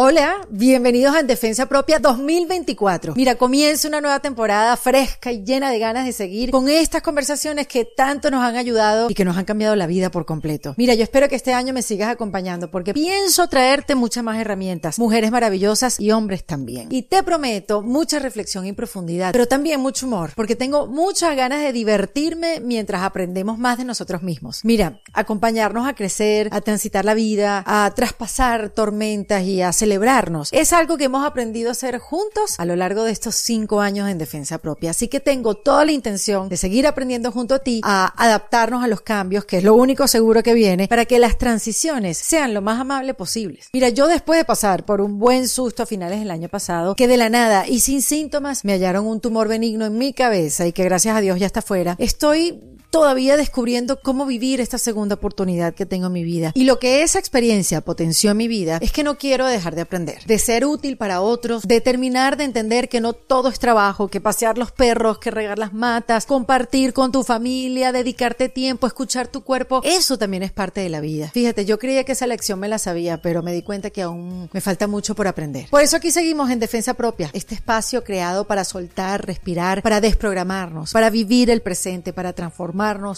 Hola, bienvenidos a En Defensa Propia 2024. Mira, comienza una nueva temporada fresca y llena de ganas de seguir con estas conversaciones que tanto nos han ayudado y que nos han cambiado la vida por completo. Mira, yo espero que este año me sigas acompañando porque pienso traerte muchas más herramientas, mujeres maravillosas y hombres también. Y te prometo mucha reflexión y profundidad, pero también mucho humor, porque tengo muchas ganas de divertirme mientras aprendemos más de nosotros mismos. Mira, acompañarnos a crecer, a transitar la vida, a traspasar tormentas y a celebrarnos. Es algo que hemos aprendido a hacer juntos a lo largo de estos cinco años en defensa propia. Así que tengo toda la intención de seguir aprendiendo junto a ti a adaptarnos a los cambios, que es lo único seguro que viene, para que las transiciones sean lo más amables posibles. Mira, yo después de pasar por un buen susto a finales del año pasado, que de la nada y sin síntomas me hallaron un tumor benigno en mi cabeza y que gracias a Dios ya está fuera, estoy todavía descubriendo cómo vivir esta segunda oportunidad que tengo en mi vida. Y lo que esa experiencia potenció en mi vida es que no quiero dejar de aprender, de ser útil para otros, de terminar de entender que no todo es trabajo, que pasear los perros, que regar las matas, compartir con tu familia, dedicarte tiempo, escuchar tu cuerpo, eso también es parte de la vida. Fíjate, yo creía que esa lección me la sabía, pero me di cuenta que aún me falta mucho por aprender. Por eso aquí seguimos en Defensa Propia, este espacio creado para soltar, respirar, para desprogramarnos, para vivir el presente, para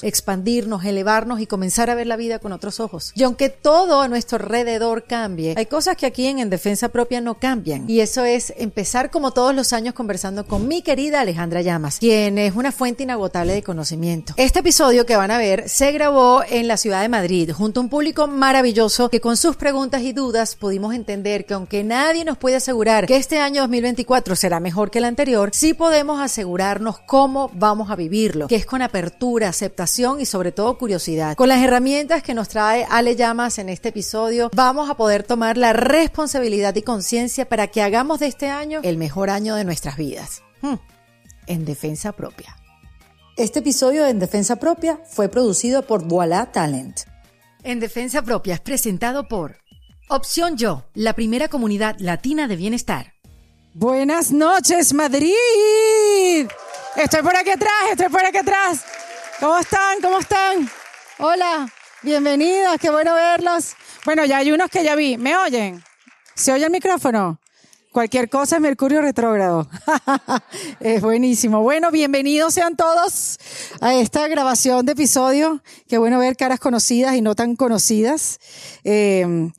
expandirnos, elevarnos y comenzar a ver la vida con otros ojos. Y aunque todo a nuestro alrededor cambie, hay cosas que aquí en, en Defensa Propia no cambian. Y eso es empezar como todos los años conversando con mi querida Alejandra Llamas, quien es una fuente inagotable de conocimiento. Este episodio que van a ver se grabó en la ciudad de Madrid junto a un público maravilloso que con sus preguntas y dudas pudimos entender que aunque nadie nos puede asegurar que este año 2024 será mejor que el anterior, sí podemos asegurarnos cómo vamos a vivirlo, que es con apertura, aceptación y sobre todo curiosidad. Con las herramientas que nos trae Ale Llamas en este episodio, vamos a poder tomar la responsabilidad y conciencia para que hagamos de este año el mejor año de nuestras vidas. Hmm. En defensa propia. Este episodio de En Defensa Propia fue producido por Voila Talent. En Defensa Propia es presentado por Opción Yo, la primera comunidad latina de bienestar. Buenas noches, Madrid. Estoy por aquí atrás, estoy por aquí atrás. ¿Cómo están? ¿Cómo están? Hola, bienvenidos, qué bueno verlos. Bueno, ya hay unos que ya vi. ¿Me oyen? ¿Se oye el micrófono? Cualquier cosa es Mercurio retrógrado. es buenísimo. Bueno, bienvenidos sean todos a esta grabación de episodio. Qué bueno ver caras conocidas y no tan conocidas. Eh,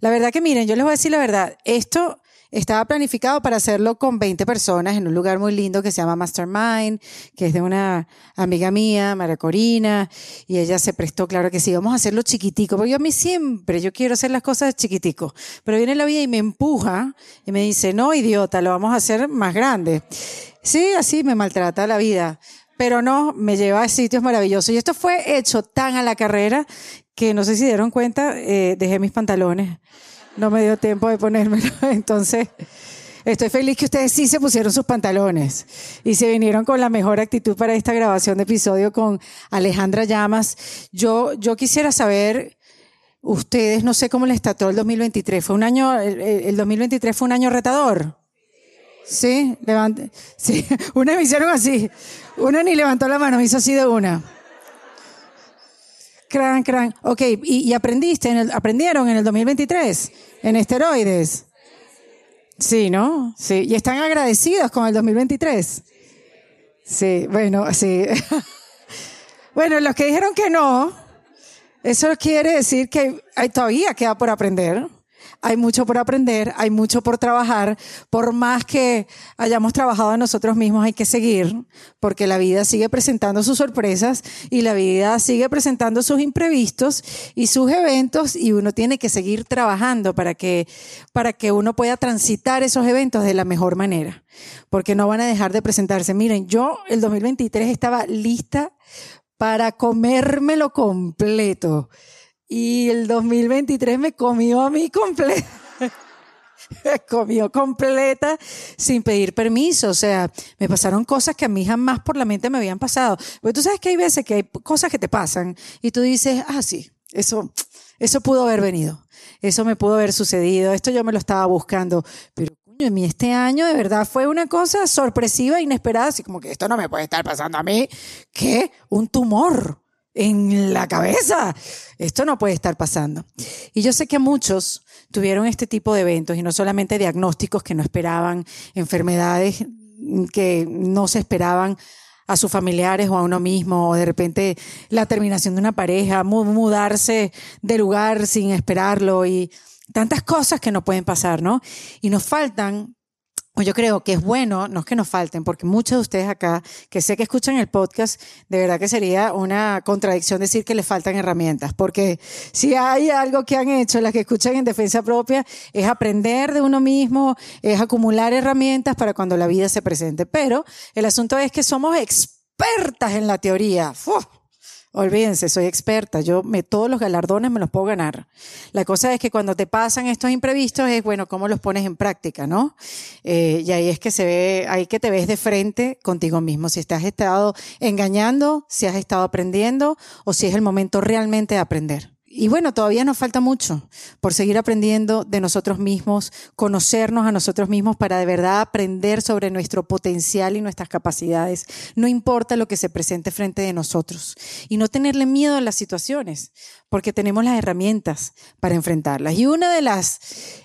la verdad que miren, yo les voy a decir la verdad. Esto estaba planificado para hacerlo con 20 personas en un lugar muy lindo que se llama Mastermind, que es de una amiga mía, María Corina, y ella se prestó, claro que sí, vamos a hacerlo chiquitico, porque yo a mí siempre, yo quiero hacer las cosas chiquitico, pero viene la vida y me empuja y me dice, no, idiota, lo vamos a hacer más grande. Sí, así me maltrata la vida pero no, me lleva a sitios maravillosos. Y esto fue hecho tan a la carrera que no sé si dieron cuenta, eh, dejé mis pantalones no me dio tiempo de ponérmelo. Entonces, estoy feliz que ustedes sí se pusieron sus pantalones y se vinieron con la mejor actitud para esta grabación de episodio con Alejandra Llamas. Yo, yo quisiera saber, ustedes, no sé cómo les trató el 2023. Fue un año, el, 2023 fue un año retador. Sí, levante. Sí, una me hicieron así. Una ni levantó la mano, me hizo así de una. Cran, cran. Ok, ¿y, aprendiste, en el, aprendieron en el 2023 en esteroides? Sí, ¿no? Sí. ¿Y están agradecidos con el 2023? Sí, bueno, sí. bueno, los que dijeron que no, eso quiere decir que todavía queda por aprender hay mucho por aprender, hay mucho por trabajar. Por más que hayamos trabajado nosotros mismos, hay que seguir, porque la vida sigue presentando sus sorpresas y la vida sigue presentando sus imprevistos y sus eventos y uno tiene que seguir trabajando para que, para que uno pueda transitar esos eventos de la mejor manera, porque no van a dejar de presentarse. Miren, yo el 2023 estaba lista para comérmelo completo. Y el 2023 me comió a mí completa. me comió completa sin pedir permiso. O sea, me pasaron cosas que a mí jamás por la mente me habían pasado. Porque tú sabes que hay veces que hay cosas que te pasan y tú dices, ah, sí, eso, eso pudo haber venido. Eso me pudo haber sucedido. Esto yo me lo estaba buscando. Pero en mí este año de verdad fue una cosa sorpresiva, inesperada, así como que esto no me puede estar pasando a mí. ¿Qué? Un tumor en la cabeza. Esto no puede estar pasando. Y yo sé que muchos tuvieron este tipo de eventos y no solamente diagnósticos que no esperaban, enfermedades que no se esperaban a sus familiares o a uno mismo, o de repente la terminación de una pareja, mudarse de lugar sin esperarlo y tantas cosas que no pueden pasar, ¿no? Y nos faltan pues yo creo que es bueno, no es que nos falten, porque muchos de ustedes acá, que sé que escuchan el podcast, de verdad que sería una contradicción decir que les faltan herramientas, porque si hay algo que han hecho las que escuchan en defensa propia, es aprender de uno mismo, es acumular herramientas para cuando la vida se presente. Pero el asunto es que somos expertas en la teoría. Olvídense, soy experta. Yo me, todos los galardones me los puedo ganar. La cosa es que cuando te pasan estos imprevistos es, bueno, cómo los pones en práctica, ¿no? Eh, y ahí es que se ve, ahí que te ves de frente contigo mismo. Si te has estado engañando, si has estado aprendiendo o si es el momento realmente de aprender. Y bueno, todavía nos falta mucho por seguir aprendiendo de nosotros mismos, conocernos a nosotros mismos para de verdad aprender sobre nuestro potencial y nuestras capacidades. No importa lo que se presente frente de nosotros. Y no tenerle miedo a las situaciones, porque tenemos las herramientas para enfrentarlas. Y una de las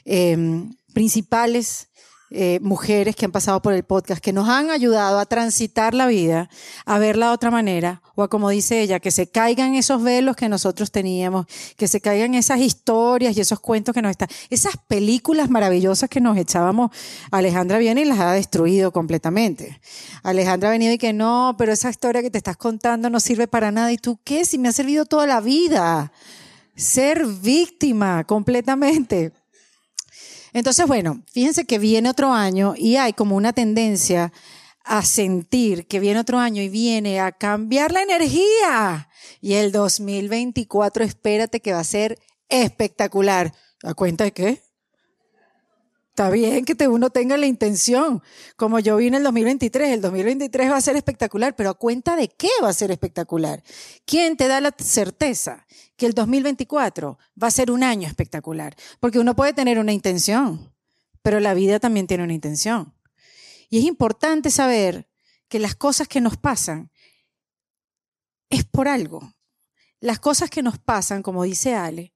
eh, principales eh, mujeres que han pasado por el podcast, que nos han ayudado a transitar la vida, a verla de otra manera, o a como dice ella, que se caigan esos velos que nosotros teníamos, que se caigan esas historias y esos cuentos que nos están, esas películas maravillosas que nos echábamos. Alejandra viene y las ha destruido completamente. Alejandra ha venido y que no, pero esa historia que te estás contando no sirve para nada. ¿Y tú qué? Si me ha servido toda la vida. Ser víctima completamente. Entonces, bueno, fíjense que viene otro año y hay como una tendencia a sentir que viene otro año y viene a cambiar la energía. Y el 2024, espérate que va a ser espectacular. ¿A cuenta de qué? Está bien que uno tenga la intención, como yo vi en el 2023, el 2023 va a ser espectacular, pero a cuenta de qué va a ser espectacular. ¿Quién te da la certeza que el 2024 va a ser un año espectacular? Porque uno puede tener una intención, pero la vida también tiene una intención. Y es importante saber que las cosas que nos pasan es por algo. Las cosas que nos pasan, como dice Ale,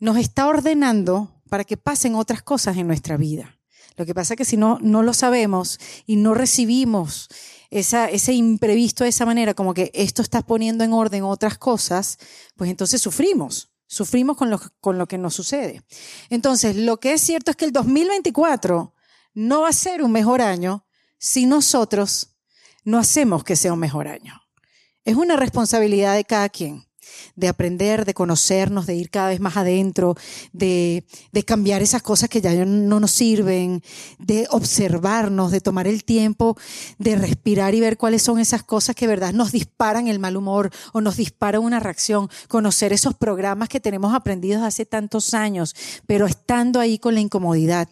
nos está ordenando para que pasen otras cosas en nuestra vida. Lo que pasa es que si no, no lo sabemos y no recibimos ese imprevisto de esa manera, como que esto está poniendo en orden otras cosas, pues entonces sufrimos. Sufrimos con con lo que nos sucede. Entonces, lo que es cierto es que el 2024 no va a ser un mejor año si nosotros no hacemos que sea un mejor año. Es una responsabilidad de cada quien de aprender, de conocernos, de ir cada vez más adentro, de, de cambiar esas cosas que ya no nos sirven, de observarnos, de tomar el tiempo de respirar y ver cuáles son esas cosas que verdad nos disparan el mal humor o nos disparan una reacción, conocer esos programas que tenemos aprendidos hace tantos años, pero estando ahí con la incomodidad.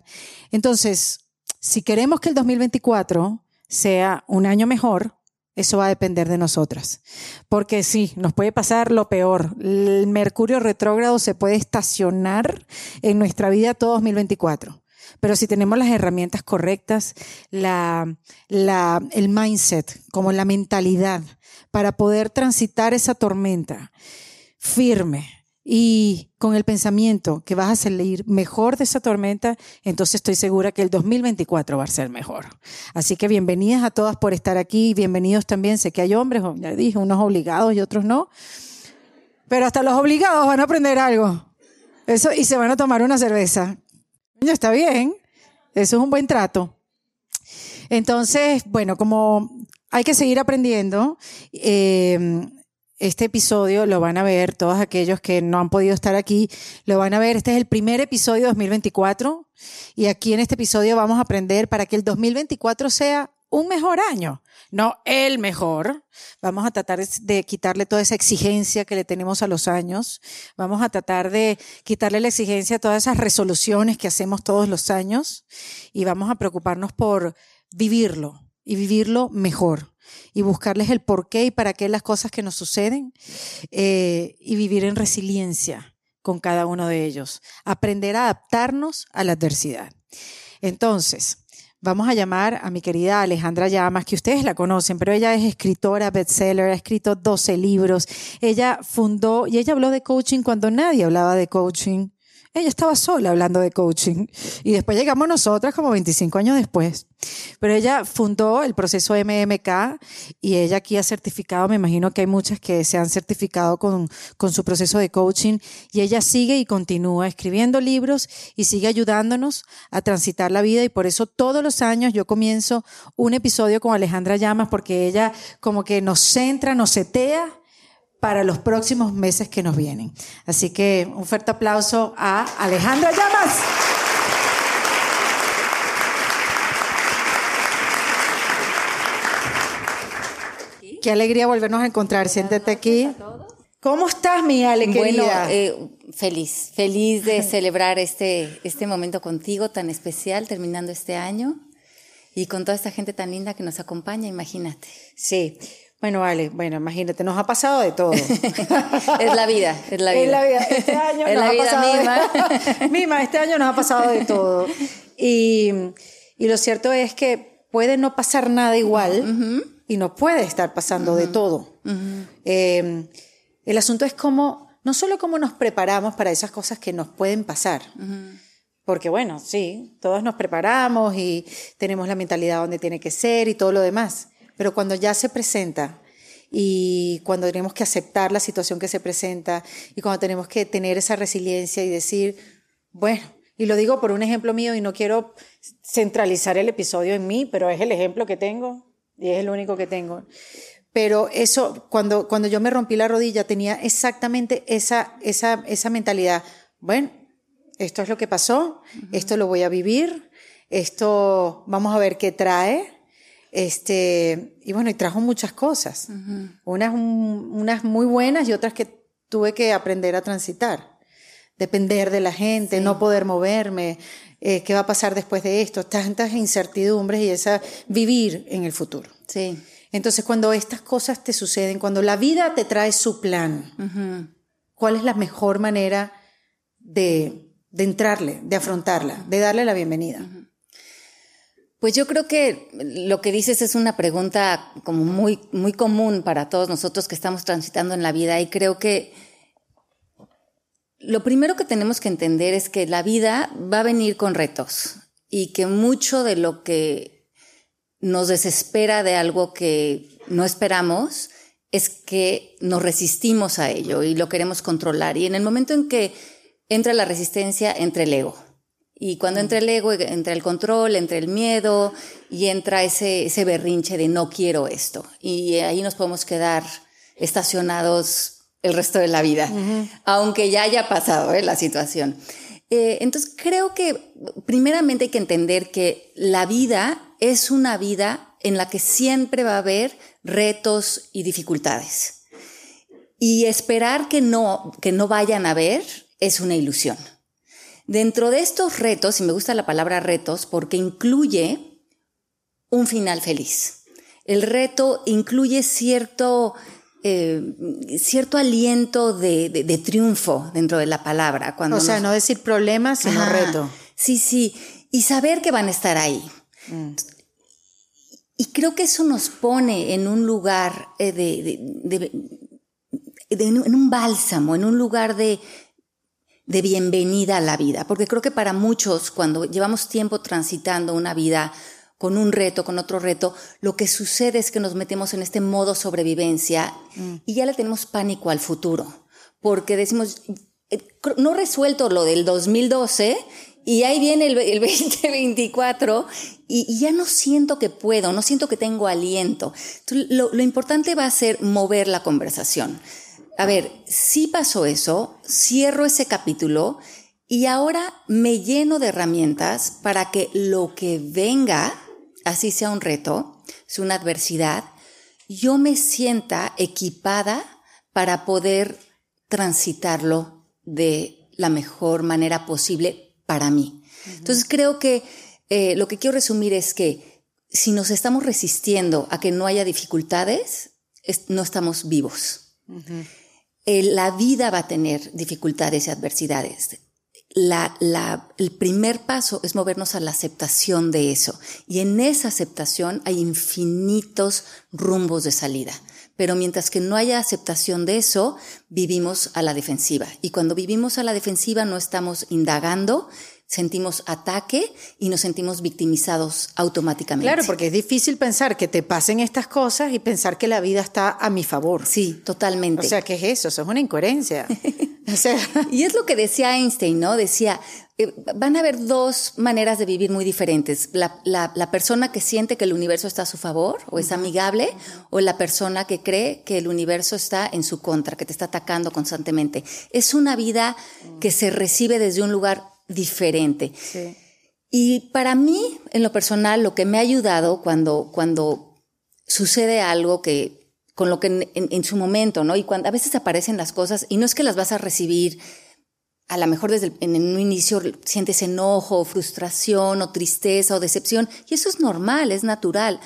Entonces, si queremos que el 2024 sea un año mejor, eso va a depender de nosotras. Porque sí, nos puede pasar lo peor. El Mercurio retrógrado se puede estacionar en nuestra vida todo 2024. Pero si tenemos las herramientas correctas, la, el mindset, como la mentalidad, para poder transitar esa tormenta firme, y con el pensamiento que vas a salir mejor de esa tormenta, entonces estoy segura que el 2024 va a ser mejor. Así que bienvenidas a todas por estar aquí, bienvenidos también, sé que hay hombres, ya dije, unos obligados y otros no, pero hasta los obligados van a aprender algo. Eso y se van a tomar una cerveza. Ya está bien, eso es un buen trato. Entonces, bueno, como hay que seguir aprendiendo, eh, este episodio lo van a ver, todos aquellos que no han podido estar aquí, lo van a ver. Este es el primer episodio de 2024 y aquí en este episodio vamos a aprender para que el 2024 sea un mejor año, no el mejor. Vamos a tratar de quitarle toda esa exigencia que le tenemos a los años. Vamos a tratar de quitarle la exigencia a todas esas resoluciones que hacemos todos los años y vamos a preocuparnos por vivirlo y vivirlo mejor y buscarles el por qué y para qué las cosas que nos suceden eh, y vivir en resiliencia con cada uno de ellos. Aprender a adaptarnos a la adversidad. Entonces, vamos a llamar a mi querida Alejandra Llamas, que ustedes la conocen, pero ella es escritora, bestseller, ha escrito 12 libros. Ella fundó y ella habló de coaching cuando nadie hablaba de coaching. Ella estaba sola hablando de coaching. Y después llegamos nosotras como 25 años después. Pero ella fundó el proceso MMK y ella aquí ha certificado, me imagino que hay muchas que se han certificado con, con su proceso de coaching. Y ella sigue y continúa escribiendo libros y sigue ayudándonos a transitar la vida. Y por eso todos los años yo comienzo un episodio con Alejandra Llamas porque ella como que nos centra, nos setea para los próximos meses que nos vienen. Así que un fuerte aplauso a Alejandra Llamas. Qué alegría volvernos a encontrar. Siéntate aquí. ¿Cómo estás, mi Ale, Bueno, eh, feliz, feliz de celebrar este, este momento contigo tan especial, terminando este año, y con toda esta gente tan linda que nos acompaña, imagínate. Sí, bueno, vale, bueno, imagínate, nos ha pasado de todo. es la vida, es la vida. Es la vida. Este año es nos la ha vida pasado misma. De, misma, este año nos ha pasado de todo. Y, y lo cierto es que puede no pasar nada igual y no puede estar pasando de todo. Eh, el asunto es cómo, no solo cómo nos preparamos para esas cosas que nos pueden pasar. Porque bueno, sí, todos nos preparamos y tenemos la mentalidad donde tiene que ser y todo lo demás. Pero cuando ya se presenta y cuando tenemos que aceptar la situación que se presenta y cuando tenemos que tener esa resiliencia y decir, bueno, y lo digo por un ejemplo mío y no quiero centralizar el episodio en mí, pero es el ejemplo que tengo y es el único que tengo. Pero eso, cuando, cuando yo me rompí la rodilla, tenía exactamente esa, esa, esa mentalidad. Bueno, esto es lo que pasó, esto lo voy a vivir, esto vamos a ver qué trae. Este, y bueno, y trajo muchas cosas. unas, unas muy buenas y otras que tuve que aprender a transitar. Depender de la gente, no poder moverme, eh, qué va a pasar después de esto, tantas incertidumbres y esa vivir en el futuro. Sí. Entonces, cuando estas cosas te suceden, cuando la vida te trae su plan, ¿cuál es la mejor manera de, de entrarle, de afrontarla, de darle la bienvenida? Pues yo creo que lo que dices es una pregunta como muy, muy común para todos nosotros que estamos transitando en la vida y creo que lo primero que tenemos que entender es que la vida va a venir con retos y que mucho de lo que nos desespera de algo que no esperamos es que nos resistimos a ello y lo queremos controlar. Y en el momento en que entra la resistencia, entra el ego. Y cuando entra el ego, entra el control, entra el miedo y entra ese, ese berrinche de no quiero esto. Y ahí nos podemos quedar estacionados el resto de la vida, aunque ya haya pasado ¿eh? la situación. Eh, entonces creo que primeramente hay que entender que la vida es una vida en la que siempre va a haber retos y dificultades. Y esperar que no, que no vayan a haber es una ilusión. Dentro de estos retos, y me gusta la palabra retos porque incluye un final feliz. El reto incluye cierto, eh, cierto aliento de, triunfo dentro de la palabra. Cuando o sea, no decir problemas, sino reto. Sí, sí. Y saber que van a estar ahí. Mm. Y creo que eso nos pone en un lugar eh, de, en un bálsamo, en un lugar de, de bienvenida a la vida, porque creo que para muchos, cuando llevamos tiempo transitando una vida con un reto, con otro reto, lo que sucede es que nos metemos en este modo sobrevivencia mm. y ya le tenemos pánico al futuro, porque decimos, eh, no resuelto lo del 2012 y ahí viene el, 2024 y, ya no siento que puedo, no siento que tengo aliento. lo, lo, importante va a ser mover la conversación. A ver, si pasó eso, cierro ese capítulo y ahora me lleno de herramientas para que lo que venga, así sea un reto, es una adversidad, yo me sienta equipada para poder transitarlo de la mejor manera posible para mí. Entonces creo que eh, lo que quiero resumir es que si nos estamos resistiendo a que no haya dificultades, no estamos vivos. La vida va a tener dificultades y adversidades. el primer paso es movernos a la aceptación de eso. Y en esa aceptación hay infinitos rumbos de salida. Pero mientras que no haya aceptación de eso, vivimos a la defensiva. Y cuando vivimos a la defensiva no estamos indagando, sentimos ataque y nos sentimos victimizados automáticamente. Claro, porque es difícil pensar que te pasen estas cosas y pensar que la vida está a mi favor. Sí, totalmente. O sea, ¿qué es eso? Eso es una incoherencia. y es lo que decía Einstein, ¿no? Decía, eh, van a haber dos maneras de vivir muy diferentes. La, la, persona que siente que el universo está a su favor o es amigable, o la persona que cree que el universo está en su contra, que te está atacando constantemente. Es una vida que se recibe desde un lugar diferente. Y para mí, en lo personal, lo que me ha ayudado cuando, cuando sucede algo que con lo que en, su momento, ¿no? Y cuando a veces aparecen las cosas y no es que las vas a recibir a lo mejor desde en un inicio sientes enojo, frustración o tristeza o decepción, y eso es normal, es natural.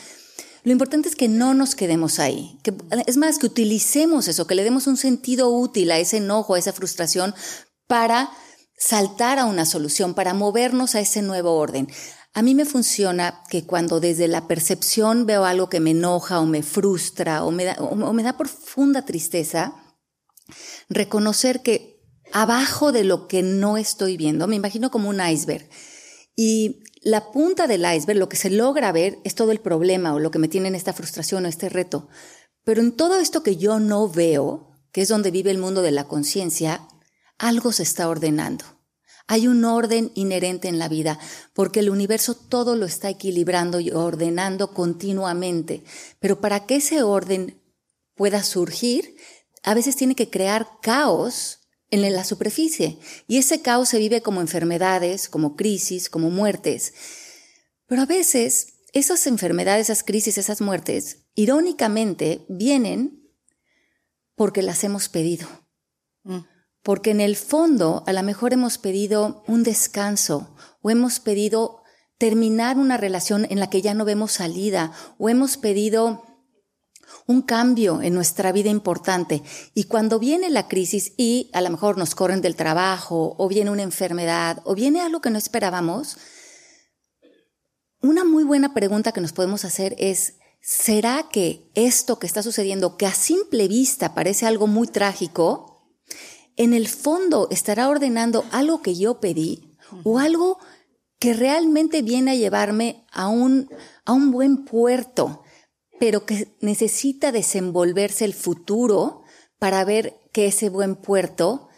Lo importante es que no nos quedemos ahí, que es más que utilicemos eso, que le demos un sentido útil a ese enojo, a esa frustración para saltar a una solución, para movernos a ese nuevo orden. A mí me funciona que cuando desde la percepción veo algo que me enoja o me frustra o me da, profunda tristeza, reconocer que abajo de lo que no estoy viendo. Me imagino como un iceberg. Y la punta del iceberg, lo que se logra ver, es todo el problema o lo que me tiene en esta frustración o este reto. Pero en todo esto que yo no veo, que es donde vive el mundo de la conciencia, algo se está ordenando. Hay un orden inherente en la vida, porque el universo todo lo está equilibrando y ordenando continuamente. Pero para que ese orden pueda surgir, a veces tiene que crear caos en la superficie. Y ese caos se vive como enfermedades, como crisis, como muertes. Pero a veces esas enfermedades, esas crisis, esas muertes, irónicamente vienen porque las hemos pedido. Mm. Porque en el fondo a lo mejor hemos pedido un descanso o hemos pedido terminar una relación en la que ya no vemos salida o hemos pedido un cambio en nuestra vida importante. Y cuando viene la crisis y a lo mejor nos corren del trabajo o viene una enfermedad o viene algo que no esperábamos, una muy buena pregunta que nos podemos hacer es, ¿será que esto que está sucediendo, que a simple vista parece algo muy trágico, en el fondo estará ordenando algo que yo pedí o algo que realmente viene a llevarme a un, a un buen puerto, pero que necesita desenvolverse el futuro para ver que ese buen puerto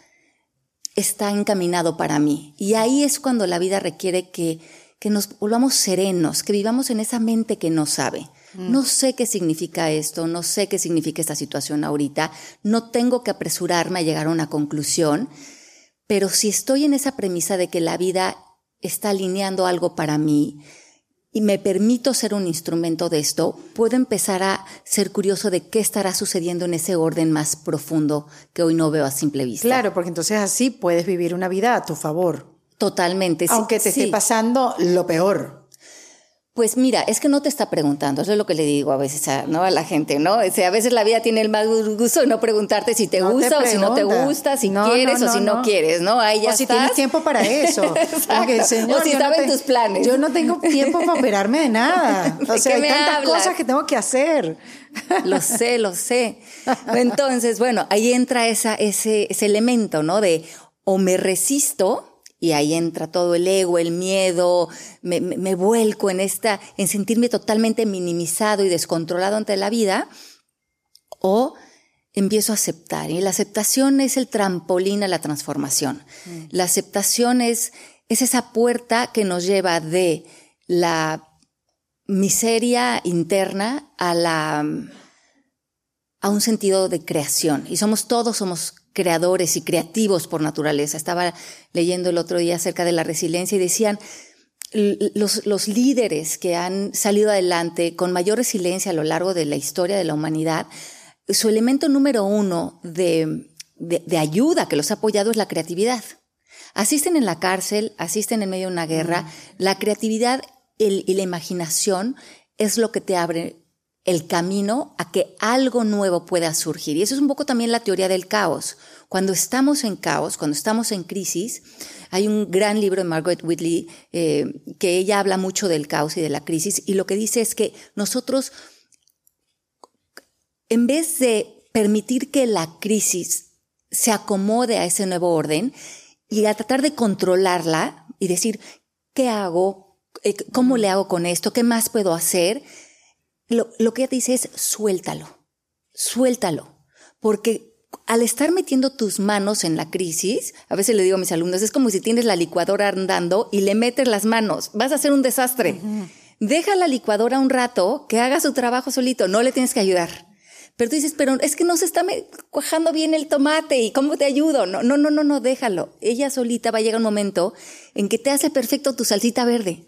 está encaminado para mí. Y ahí es cuando la vida requiere que, que nos volvamos serenos, que vivamos en esa mente que no sabe. Mm. No sé qué significa esto, no sé qué significa esta situación ahorita, no tengo que apresurarme a llegar a una conclusión, pero si estoy en esa premisa de que la vida está alineando algo para mí y me permito ser un instrumento de esto, puedo empezar a ser curioso de qué estará sucediendo en ese orden más profundo que hoy no veo a simple vista. Claro, porque entonces así puedes vivir una vida a tu favor. Totalmente. Aunque te esté pasando lo peor. Pues mira, es que no te está preguntando, eso es lo que le digo a veces a, ¿no? a la gente, ¿no? O sea, a veces la vida tiene el más gusto de no preguntarte si te gusta o si no te gusta, si quieres o si no, quieres, ¿no? Ahí ya o si tienes tiempo para eso. o si saben tus planes. Yo no tengo tiempo para operarme de nada. O sea, hay tantas cosas que tengo que hacer. Lo sé, lo sé. Entonces, bueno, ahí entra esa, ese, ese elemento, ¿no? De o me resisto y ahí entra todo el ego, el miedo, me, me, vuelco en esta, en sentirme totalmente minimizado y descontrolado ante la vida, o empiezo a aceptar. Y la aceptación es el trampolín a la transformación. Mm. La aceptación es, es esa puerta que nos lleva de la miseria interna a la a un sentido de creación. Y somos todos, somos creadores y creativos por naturaleza. Estaba leyendo el otro día acerca de la resiliencia y decían, los, los, líderes que han salido adelante con mayor resiliencia a lo largo de la historia de la humanidad, su elemento número uno de, de, ayuda que los ha apoyado es la creatividad. Asisten en la cárcel, asisten en medio de una guerra. Mm. La creatividad y la imaginación es lo que te abre el camino a que algo nuevo pueda surgir. Y eso es un poco también la teoría del caos. Cuando estamos en caos, cuando estamos en crisis, hay un gran libro de Margaret Whitley eh, que ella habla mucho del caos y de la crisis y lo que dice es que nosotros, en vez de permitir que la crisis se acomode a ese nuevo orden y a tratar de controlarla y decir, ¿qué hago? Eh, ¿Cómo le hago con esto? ¿Qué más puedo hacer? Lo, lo que ella dice es suéltalo, suéltalo, porque al estar metiendo tus manos en la crisis, a veces le digo a mis alumnos, es como si tienes la licuadora andando y le metes las manos, vas a hacer un desastre. Deja la licuadora un rato, que haga su trabajo solito, no le tienes que ayudar. Pero tú dices, pero es que no se está cuajando bien el tomate y cómo te ayudo. No, no, no, no, no, déjalo. Ella solita va a llegar un momento en que te hace perfecto tu salsita verde.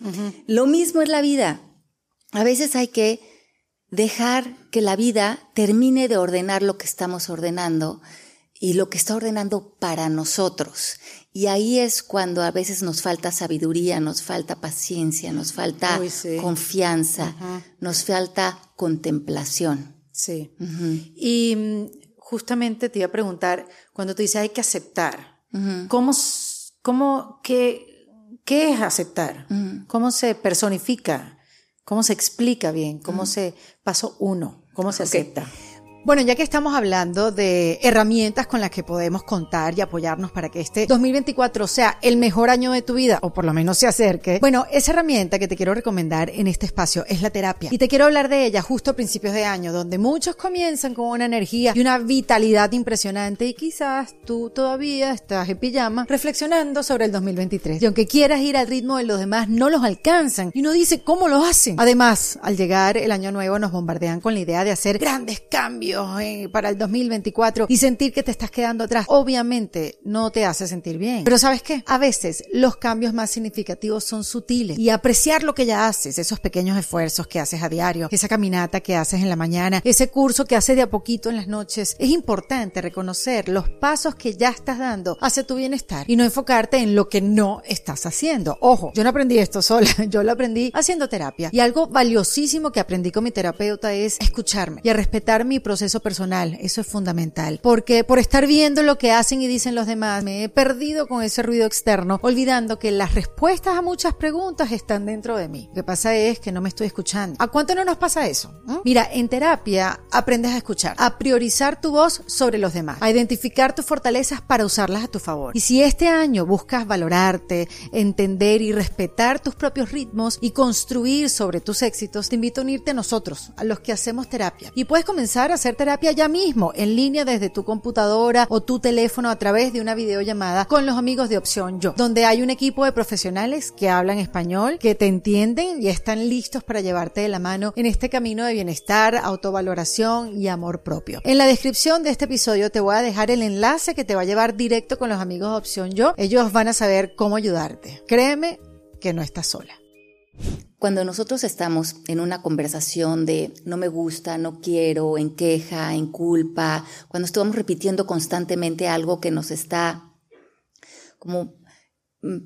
Lo mismo es la vida. A veces hay que dejar que la vida termine de ordenar lo que estamos ordenando y lo que está ordenando para nosotros. Y ahí es cuando a veces nos falta sabiduría, nos falta paciencia, nos falta confianza, nos falta contemplación. Sí. Y mm, justamente te iba a preguntar, cuando te dice hay que aceptar, ¿cómo, cómo, qué, qué es aceptar? ¿Cómo se personifica? ¿Cómo se explica bien? ¿Cómo se pasó uno? ¿Cómo se acepta? Bueno, ya que estamos hablando de herramientas con las que podemos contar y apoyarnos para que este 2024 sea el mejor año de tu vida, o por lo menos se acerque, bueno, esa herramienta que te quiero recomendar en este espacio es la terapia. Y te quiero hablar de ella justo a principios de año, donde muchos comienzan con una energía y una vitalidad impresionante y quizás tú todavía estás en pijama reflexionando sobre el 2023. Y aunque quieras ir al ritmo de los demás, no los alcanzan y uno dice cómo lo hacen. Además, al llegar el año nuevo nos bombardean con la idea de hacer grandes cambios eh, para el 2024 y sentir que te estás quedando atrás, obviamente no te hace sentir bien. Pero sabes qué? A veces los cambios más significativos son sutiles y apreciar lo que ya haces, esos pequeños esfuerzos que haces a diario, esa caminata que haces en la mañana, ese curso que haces de a poquito en las noches, es importante reconocer los pasos que ya estás dando hacia tu bienestar y no enfocarte en lo que no estás haciendo. Ojo, yo no aprendí esto sola, yo lo aprendí haciendo terapia y algo valiosísimo que aprendí con mi terapeuta es escucharme y a respetar mi proceso proceso personal. Eso es fundamental. Porque por estar viendo lo que hacen y dicen los demás, me he perdido con ese ruido externo, olvidando que las respuestas a muchas preguntas están dentro de mí. Lo que pasa es que no me estoy escuchando. ¿A cuánto no nos pasa eso? ¿Mm? Mira, en terapia aprendes a escuchar, a priorizar tu voz sobre los demás, a identificar tus fortalezas para usarlas a tu favor. Y si este año buscas valorarte, entender y respetar tus propios ritmos y construir sobre tus éxitos, te invito a unirte a nosotros, a los que hacemos terapia. Y puedes comenzar a hacer terapia ya mismo, en línea desde tu computadora o tu teléfono a través de una videollamada con los amigos de Opción Yo, donde hay un equipo de profesionales que hablan español, que te entienden y están listos para llevarte de la mano en este camino de bienestar, autovaloración y amor propio. En la descripción de este episodio te voy a dejar el enlace que te va a llevar directo con los amigos de Opción Yo. Ellos van a saber cómo ayudarte. Créeme que no estás sola. Cuando nosotros estamos en una conversación de no me gusta, no quiero, en queja, en culpa, cuando estamos repitiendo constantemente algo que nos está como mm,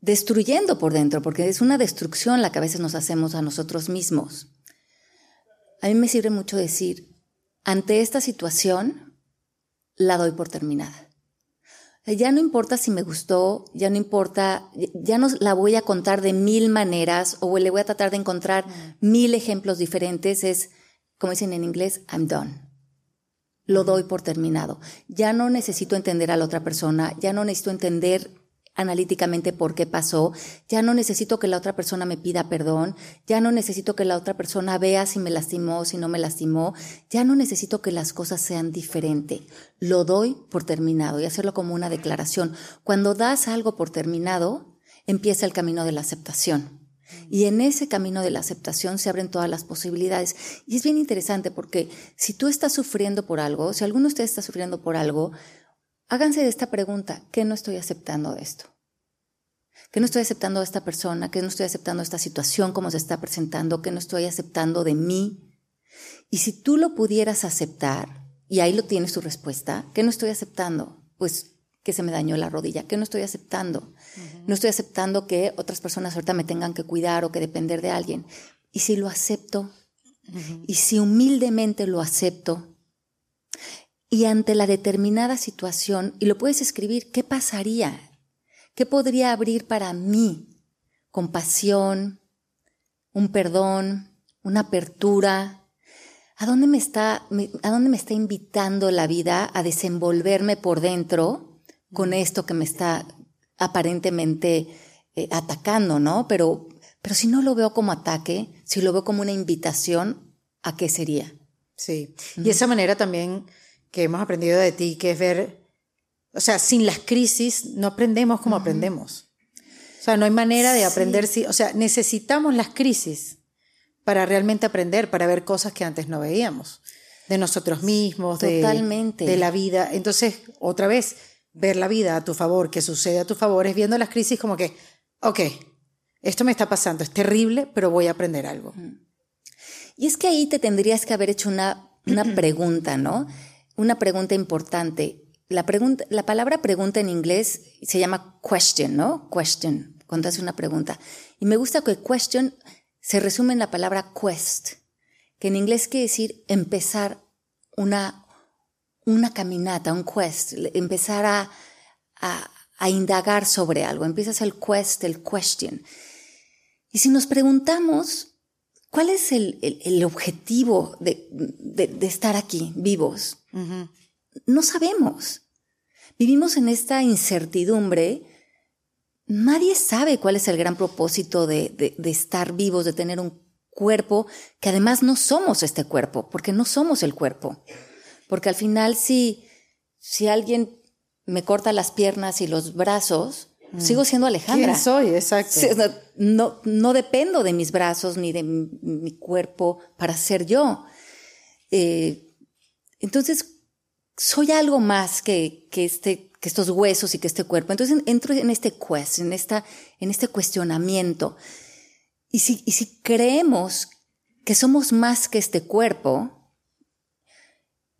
destruyendo por dentro, porque es una destrucción la que a veces nos hacemos a nosotros mismos. A mí me sirve mucho decir, ante esta situación, la doy por terminada. Ya no importa si me gustó, ya no importa, ya no la voy a contar de mil maneras o le voy a tratar de encontrar mil ejemplos diferentes. Es, como dicen en inglés, I'm done. Lo doy por terminado. Ya no necesito entender a la otra persona, ya no necesito entender analíticamente por qué pasó, ya no necesito que la otra persona me pida perdón, ya no necesito que la otra persona vea si me lastimó, si no me lastimó, ya no necesito que las cosas sean diferentes. Lo doy por terminado y hacerlo como una declaración. Cuando das algo por terminado, empieza el camino de la aceptación. Y en ese camino de la aceptación se abren todas las posibilidades. Y es bien interesante porque si tú estás sufriendo por algo, si alguno de ustedes está sufriendo por algo, Háganse de esta pregunta, ¿qué no estoy aceptando de esto? ¿Qué no estoy aceptando de esta persona? ¿Qué no estoy aceptando de esta situación como se está presentando? ¿Qué no estoy aceptando de mí? Y si tú lo pudieras aceptar, y ahí lo tienes tu respuesta, ¿qué no estoy aceptando? Pues que se me dañó la rodilla, ¿qué no estoy aceptando? No estoy aceptando que otras personas ahorita me tengan que cuidar o que depender de alguien. Y si lo acepto, y si humildemente lo acepto, y ante la determinada situación, y lo puedes escribir, ¿qué pasaría? ¿Qué podría abrir para mí? Compasión, un perdón, una apertura. ¿A dónde me está, a dónde me está invitando la vida a desenvolverme por dentro con esto que me está aparentemente eh, atacando, ¿no? Pero, pero si no lo veo como ataque, si lo veo como una invitación, ¿a qué sería? Sí. Y esa manera también que hemos aprendido de ti, que es ver, o sea, sin las crisis no aprendemos como aprendemos. O sea, no hay manera de aprender, si, o sea, necesitamos las crisis para realmente aprender, para ver cosas que antes no veíamos, de nosotros mismos, Totalmente. De, de la vida. Entonces, otra vez, ver la vida a tu favor, que sucede a tu favor, es viendo las crisis como que, ok, esto me está pasando, es terrible, pero voy a aprender algo. Y es que ahí te tendrías que haber hecho una, una pregunta, ¿no? Una pregunta importante. La, pregunta, la palabra pregunta en inglés se llama question, ¿no? Question, cuando hace una pregunta. Y me gusta que question se resume en la palabra quest, que en inglés quiere decir empezar una, una caminata, un quest, empezar a, a, indagar sobre algo. Empiezas el quest, el question. Y si nos preguntamos, ¿Cuál es el, el, objetivo de, de, de, estar aquí vivos? No sabemos. Vivimos en esta incertidumbre. Nadie sabe cuál es el gran propósito de, de, estar vivos, de tener un cuerpo, que además no somos este cuerpo, porque no somos el cuerpo. Porque al final si, si alguien me corta las piernas y los brazos, Sigo siendo Alejandra. ¿Quién soy? Exacto. no, no dependo de mis brazos ni de mi, cuerpo para ser yo. Eh, entonces, soy algo más que, que, este, que estos huesos y que este cuerpo. Entonces entro en este quest, en, esta, en este cuestionamiento. Y si, y si creemos que somos más que este cuerpo,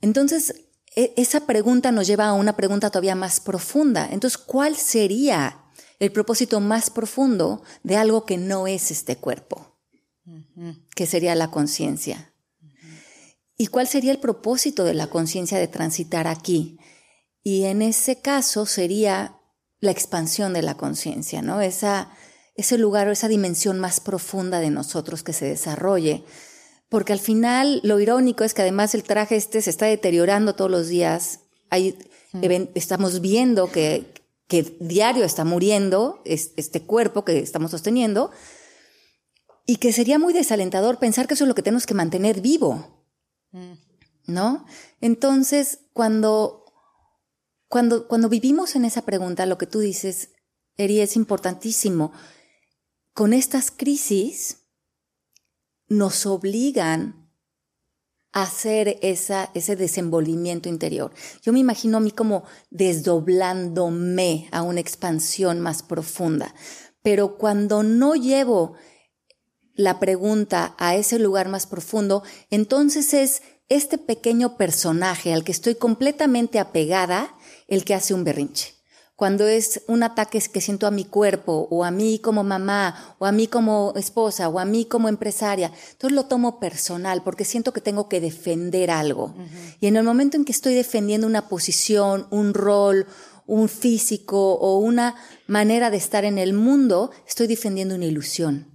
entonces e, esa pregunta nos lleva a una pregunta todavía más profunda. Entonces, ¿cuál sería el propósito más profundo de algo que no es este cuerpo, que sería la conciencia. ¿Y cuál sería el propósito de la conciencia de transitar aquí? Y en ese caso sería la expansión de la conciencia, ¿no? Esa, ese lugar o esa dimensión más profunda de nosotros que se desarrolle. Porque al final lo irónico es que además el traje este se está deteriorando todos los días. Hay, estamos viendo que, que diario está muriendo este cuerpo que estamos sosteniendo y que sería muy desalentador pensar que eso es lo que tenemos que mantener vivo. Mm. ¿No? Entonces, cuando, cuando, cuando vivimos en esa pregunta, lo que tú dices, Eri, es importantísimo. Con estas crisis nos obligan a hacer esa, ese desenvolvimiento interior. Yo me imagino a mí como desdoblándome a una expansión más profunda. Pero cuando no llevo la pregunta a ese lugar más profundo, entonces es este pequeño personaje al que estoy completamente apegada el que hace un berrinche. Cuando es un ataque que siento a mi cuerpo, o a mí como mamá, o a mí como esposa, o a mí como empresaria, entonces lo tomo personal porque siento que tengo que defender algo. Y en el momento en que estoy defendiendo una posición, un rol, un físico o una manera de estar en el mundo, estoy defendiendo una ilusión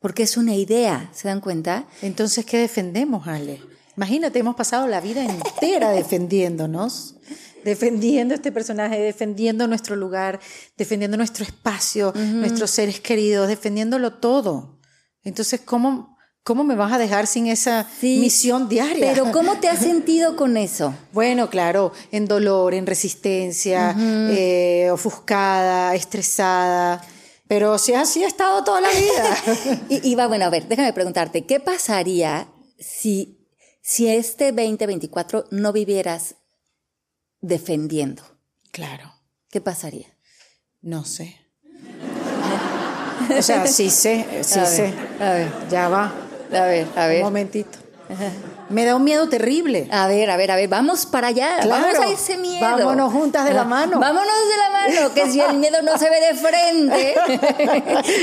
porque es una idea, ¿se dan cuenta? Entonces, ¿qué defendemos, Ale? Imagínate, hemos pasado la vida entera defendiéndonos, defendiendo este personaje, defendiendo nuestro lugar, defendiendo nuestro espacio, nuestros seres queridos, defendiéndolo todo. Entonces, ¿cómo, ¿cómo me vas a dejar sin esa misión diaria? Pero ¿cómo te has sentido con eso? Bueno, claro, en dolor, en resistencia, eh, ofuscada, estresada. Pero si así ha estado toda la vida. y, va, bueno, a ver, déjame preguntarte, ¿qué pasaría si, si este 2024 no vivieras defendiendo? Claro. ¿Qué pasaría? No sé. o sea, sí sé, sí sé. a ver, ya va. A ver, a ver. Un momentito. Me da un miedo terrible. A ver, a ver, a ver, vamos para allá. vamos a ese miedo. Vámonos juntas de la mano. Vámonos de la mano, que si el miedo no se ve de frente,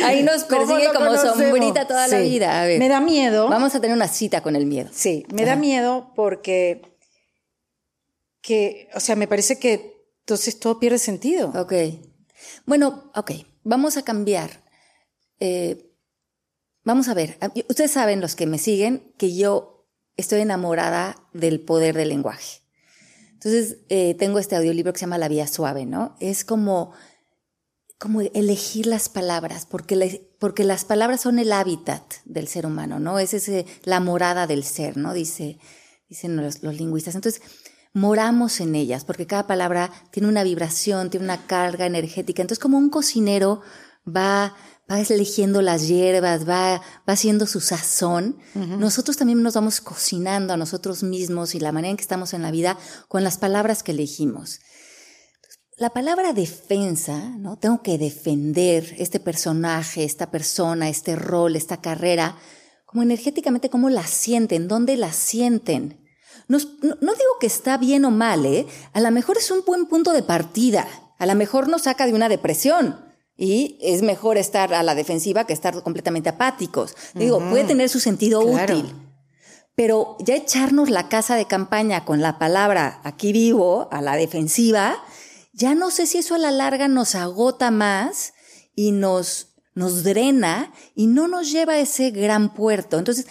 ahí nos persigue como sombrita toda la vida. A ver. Me da miedo. Vamos a tener una cita con el miedo. Sí, me da miedo porque, que, o sea, me parece que entonces todo pierde sentido. Ok. Bueno, ok, vamos a cambiar. Eh, vamos a ver, ustedes saben, los que me siguen, que yo estoy enamorada del poder del lenguaje. Entonces, eh, tengo este audiolibro que se llama La Vía Suave, ¿no? Es como, como elegir las palabras, porque, porque las palabras son el hábitat del ser humano, ¿no? Es ese, la morada del ser, ¿no? Dice, dicen los, los lingüistas. Entonces, moramos en ellas, porque cada palabra tiene una vibración, tiene una carga energética. Entonces, como un cocinero va va eligiendo las hierbas, va, va haciendo su sazón, nosotros también nos vamos cocinando a nosotros mismos y la manera en que estamos en la vida con las palabras que elegimos. La palabra defensa, ¿no? Tengo que defender este personaje, esta persona, este rol, esta carrera, como energéticamente, cómo la sienten, dónde la sienten. No, no, digo que está bien o mal, ¿eh? A lo mejor es un buen punto de partida. A lo mejor nos saca de una depresión. Y es mejor estar a la defensiva que estar completamente apáticos. Digo, puede tener su sentido útil. Pero ya echarnos la casa de campaña con la palabra aquí vivo, a la defensiva, ya no sé si eso a la larga nos agota más y nos, nos drena y no nos lleva a ese gran puerto. Entonces,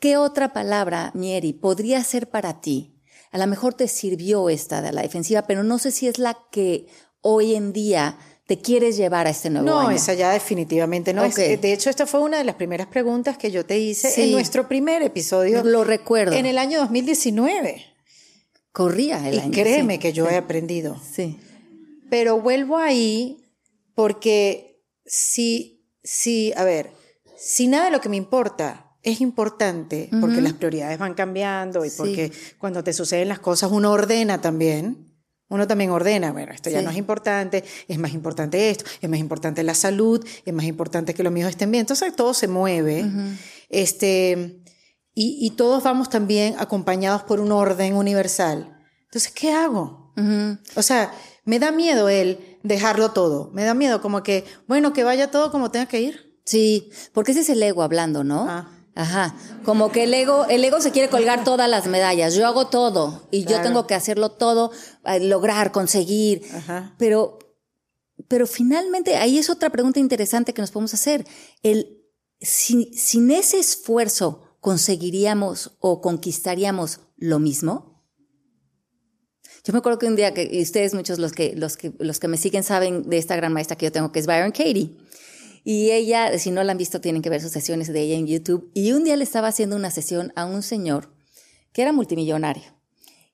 ¿qué otra palabra, Mieri, podría ser para ti? A lo mejor te sirvió esta de la defensiva, pero no sé si es la que hoy en día te quieres llevar a este nuevo año? No, esa ya definitivamente no. de hecho, esta fue una de las primeras preguntas que yo te hice en nuestro primer episodio. Lo recuerdo. En el año 2019. Corría el y año. créeme que yo he aprendido. Sí. Pero vuelvo ahí porque si, si, a ver, si nada de lo que me importa es importante, porque las prioridades van cambiando y porque cuando te suceden las cosas uno ordena también uno también ordena, bueno, esto ya no es importante, es más importante esto, es más importante la salud, es más importante que los míos estén bien. Entonces todo se mueve. este, y, todos vamos también acompañados por un orden universal. Entonces, ¿qué hago? O sea, me da miedo el dejarlo todo. Me da miedo como que, bueno, que vaya todo como tenga que ir. Sí, porque ese es el ego hablando, ¿no? Ah. Ajá, como que el ego, el ego se quiere colgar todas las medallas. Yo hago todo y yo tengo que hacerlo todo, lograr, conseguir. Ajá. Pero, pero finalmente ahí es otra pregunta interesante que nos podemos hacer. El, si- sin ese esfuerzo conseguiríamos o conquistaríamos lo mismo. Yo me acuerdo que un día que y ustedes muchos los que los que los que me siguen saben de esta gran maestra que yo tengo que es Byron Katie. Y ella, si no la han visto, tienen que ver sus sesiones de ella en YouTube. Y un día le estaba haciendo una sesión a un señor que era multimillonario.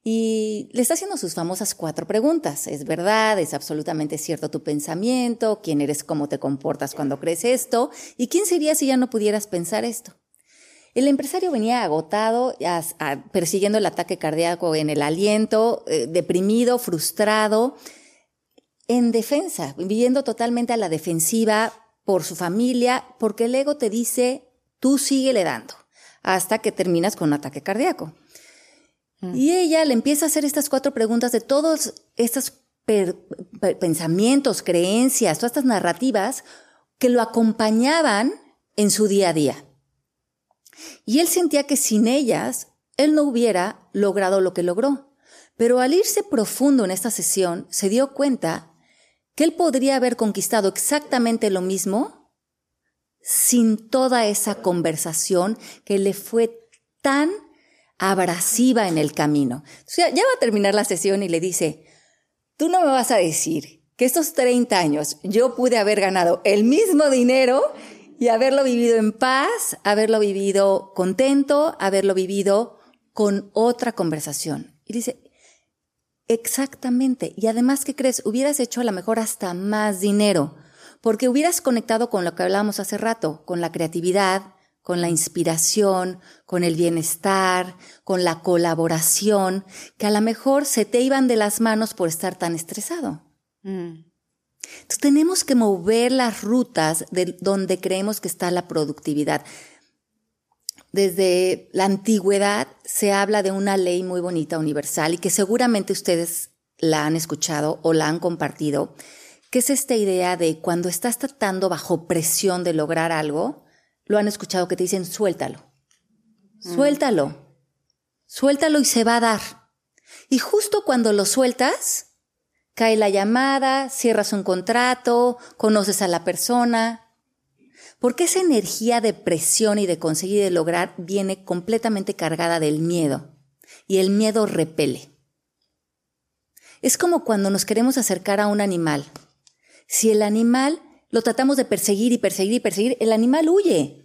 Y le está haciendo sus famosas cuatro preguntas. ¿Es verdad? ¿Es absolutamente cierto tu pensamiento? ¿Quién eres? ¿Cómo te comportas cuando crees esto? ¿Y quién sería si ya no pudieras pensar esto? El empresario venía agotado, persiguiendo el ataque cardíaco en el aliento, eh, deprimido, frustrado, en defensa, viviendo totalmente a la defensiva por su familia, porque el ego te dice, tú síguele dando, hasta que terminas con un ataque cardíaco. Y ella le empieza a hacer estas cuatro preguntas de todos estos per- per- pensamientos, creencias, todas estas narrativas que lo acompañaban en su día a día. Y él sentía que sin ellas, él no hubiera logrado lo que logró. Pero al irse profundo en esta sesión, se dio cuenta que él podría haber conquistado exactamente lo mismo sin toda esa conversación que le fue tan abrasiva en el camino. O sea, ya va a terminar la sesión y le dice, tú no me vas a decir que estos 30 años yo pude haber ganado el mismo dinero y haberlo vivido en paz, haberlo vivido contento, haberlo vivido con otra conversación. Y dice, exactamente. Y además, ¿qué crees? Hubieras hecho a lo mejor hasta más dinero, porque hubieras conectado con lo que hablábamos hace rato, con la creatividad, con la inspiración, con el bienestar, con la colaboración, que a lo mejor se te iban de las manos por estar tan estresado. Mm. Entonces tenemos que mover las rutas de donde creemos que está la productividad. Desde la antigüedad se habla de una ley muy bonita, universal, y que seguramente ustedes la han escuchado o la han compartido, que es esta idea de cuando estás tratando bajo presión de lograr algo, lo han escuchado que te dicen suéltalo, suéltalo, suéltalo y se va a dar. Y justo cuando lo sueltas, cae la llamada, cierras un contrato, conoces a la persona. Porque esa energía de presión y de conseguir y de lograr viene completamente cargada del miedo. Y el miedo repele. Es como cuando nos queremos acercar a un animal. Si el animal lo tratamos de perseguir y perseguir y perseguir, el animal huye.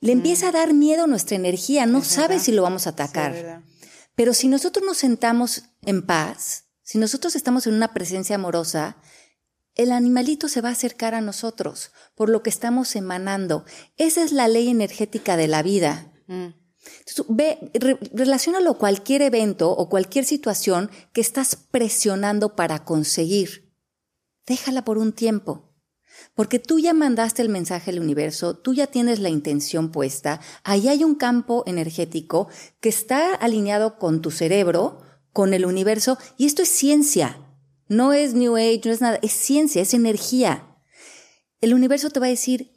Le empieza a dar miedo nuestra energía, no sabe si lo vamos a atacar. Sí. Pero si nosotros nos sentamos en paz, si nosotros estamos en una presencia amorosa, el animalito se va a acercar a nosotros por lo que estamos emanando. Esa es la ley energética de la vida. Mm. Entonces, ve, re- relaciónalo a cualquier evento o cualquier situación que estás presionando para conseguir. Déjala por un tiempo. Porque tú ya mandaste el mensaje al universo, tú ya tienes la intención puesta, ahí hay un campo energético que está alineado con tu cerebro, con el universo, y esto es ciencia. No es New Age, no es nada, es ciencia, es energía. El universo te va a decir,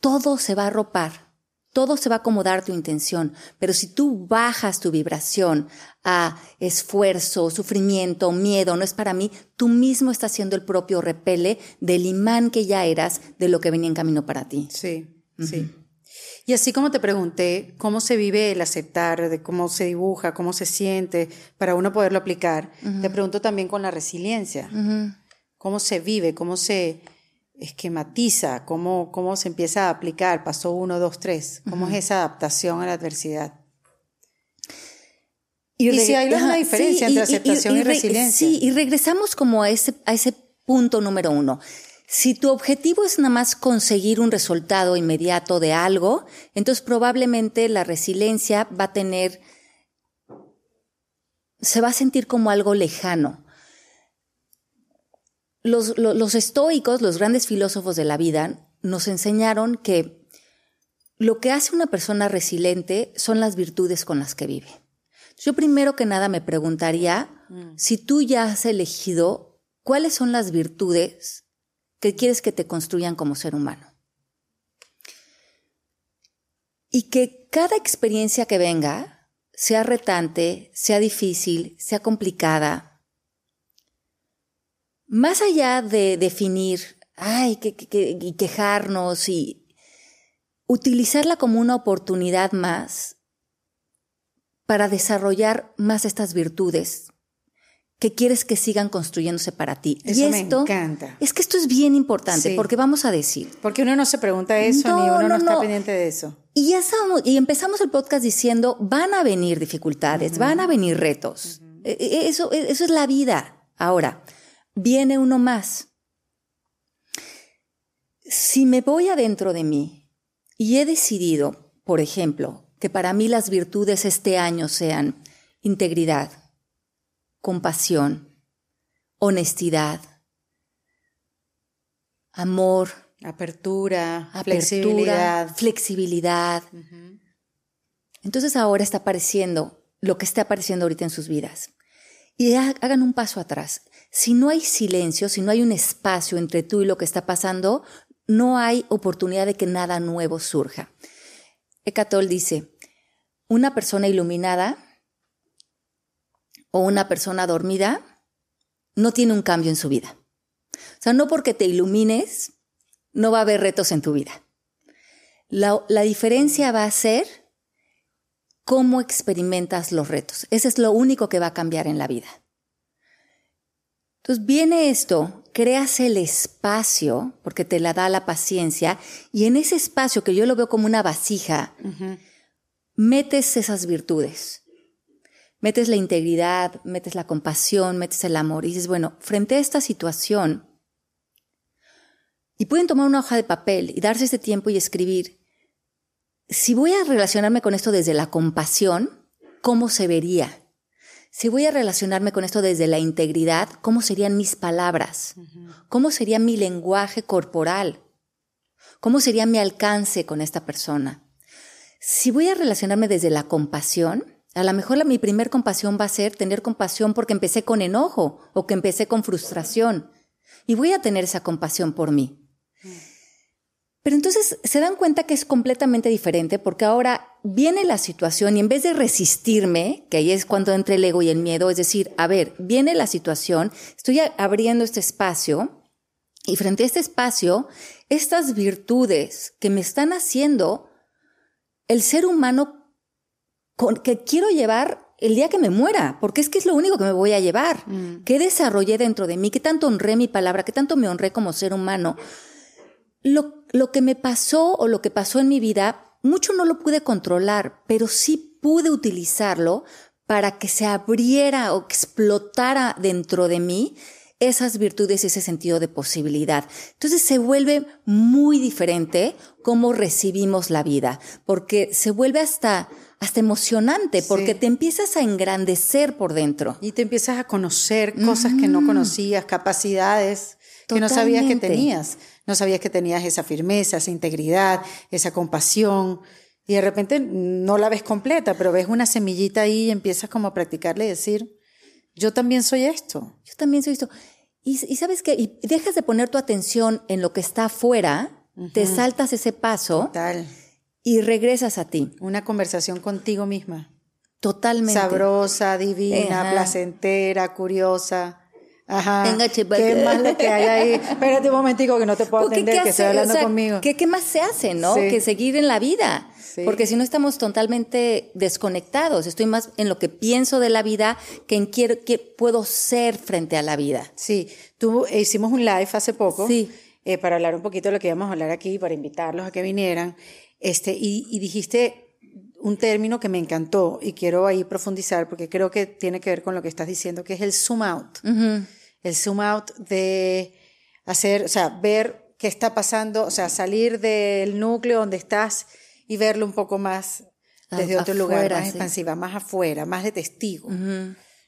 todo se va a arropar, todo se va a acomodar tu intención, pero si tú bajas tu vibración a esfuerzo, sufrimiento, miedo, no es para mí, tú mismo estás siendo el propio repele del imán que ya eras de lo que venía en camino para ti. Sí, sí. Y así como te pregunté cómo se vive el aceptar, de cómo se dibuja, cómo se siente, para uno poderlo aplicar, te pregunto también con la resiliencia. ¿Cómo se vive? ¿Cómo se esquematiza? ¿Cómo, cómo se empieza a aplicar? Paso uno, dos, tres. ¿Cómo es esa adaptación a la adversidad? Y si hay una diferencia sí, entre aceptación y, re- resiliencia. Sí, y regresamos como a ese, a ese punto número uno. Si tu objetivo es nada más conseguir un resultado inmediato de algo, entonces probablemente la resiliencia va a tener, se va a sentir como algo lejano. Los, lo- los estoicos, los grandes filósofos de la vida, nos enseñaron que lo que hace una persona resiliente son las virtudes con las que vive. Yo primero que nada me preguntaría si tú ya has elegido cuáles son las virtudes que quieres que te construyan como ser humano. Y que cada experiencia que venga, sea retante, sea difícil, sea complicada, más allá de definir, ay, que, que, y quejarnos y utilizarla como una oportunidad más para desarrollar más estas virtudes que quieres que sigan construyéndose para ti. Eso y me esto, encanta. Es que esto es bien importante Sí. porque vamos a decir, Porque uno no se pregunta eso No, ni uno no, no, está no. pendiente de eso. Y ya estamos, y empezamos el podcast diciendo, van a venir dificultades, van a venir retos. E- e- Eso, e- eso es la vida. Ahora, viene uno más. Si me voy adentro de mí y he decidido, por ejemplo, que para mí las virtudes este año sean integridad, compasión, honestidad, amor, Apertura, apertura, flexibilidad. flexibilidad. Entonces ahora está apareciendo lo que está apareciendo ahorita en sus vidas. Y ha- hagan un paso atrás. Si no hay silencio, si no hay un espacio entre tú y lo que está pasando, no hay oportunidad de que nada nuevo surja. Ecatol dice, una persona iluminada o una persona dormida no tiene un cambio en su vida. O sea, no porque te ilumines, no va a haber retos en tu vida. La, la diferencia va a ser cómo experimentas los retos. Ese es lo único que va a cambiar en la vida. Entonces viene esto, creas el espacio, porque te la da la paciencia, y en ese espacio que yo lo veo como una vasija, metes esas virtudes. Metes la integridad, metes la compasión, metes el amor. Y dices, bueno, frente a esta situación, y pueden tomar una hoja de papel y darse este tiempo y escribir, si voy a relacionarme con esto desde la compasión, ¿cómo se vería? Si voy a relacionarme con esto desde la integridad, ¿cómo serían mis palabras? ¿Cómo sería mi lenguaje corporal? ¿Cómo sería mi alcance con esta persona? Si voy a relacionarme desde la compasión, a lo mejor mi primer compasión va a ser tener compasión porque empecé con enojo o que empecé con frustración. Y voy a tener esa compasión por mí. Pero entonces se dan cuenta que es completamente diferente porque ahora viene la situación y en vez de resistirme, que ahí es cuando entra el ego y el miedo, es decir, a ver, viene la situación, estoy abriendo este espacio y frente a este espacio, estas virtudes que me están haciendo el ser humano con- que quiero llevar el día que me muera, porque es que es lo único que me voy a llevar. ¿Qué desarrollé dentro de mí? ¿Qué tanto honré mi palabra? ¿Qué tanto me honré como ser humano? Lo, lo que me pasó o lo que pasó en mi vida, mucho no lo pude controlar, pero sí pude utilizarlo para que se abriera o explotara dentro de mí esas virtudes y ese sentido de posibilidad. Entonces se vuelve muy diferente cómo recibimos la vida, porque se vuelve hasta, hasta emocionante, porque Sí. te empiezas a engrandecer por dentro. Y te empiezas a conocer cosas que no conocías, capacidades que no sabías que Totalmente. tenías. No sabías que tenías esa firmeza, esa integridad, esa compasión. Y de repente no la ves completa, pero ves una semillita ahí y empiezas como a practicarle y decir, yo también soy esto. Yo también soy esto. Y, y sabes que y dejas de poner tu atención en lo que está afuera, te saltas ese paso Tal. Y regresas a ti. Una conversación contigo misma. Totalmente. Sabrosa, divina, Ajá. placentera, curiosa. Ajá. Venga, ¿Qué más lo que hay ahí? Espérate un momentico que no te puedo atender, ¿qué que estoy hablando O sea, conmigo. ¿qué, qué más se hace, no? Sí. Que seguir en la vida. Sí. Porque si no estamos totalmente desconectados. Estoy más en lo que pienso de la vida que en quiero, que puedo ser frente a la vida. Sí, tú eh, hicimos un live hace poco Sí. eh, para hablar un poquito de lo que íbamos a hablar aquí, para invitarlos a que vinieran, este, y, y dijiste un término que me encantó y quiero ahí profundizar porque creo que tiene que ver con lo que estás diciendo, que es el zoom out. El zoom out de hacer, o sea, ver qué está pasando, o sea, salir del núcleo donde estás y verlo un poco más desde otro lugar, más sí. expansiva, más afuera, más de testigo.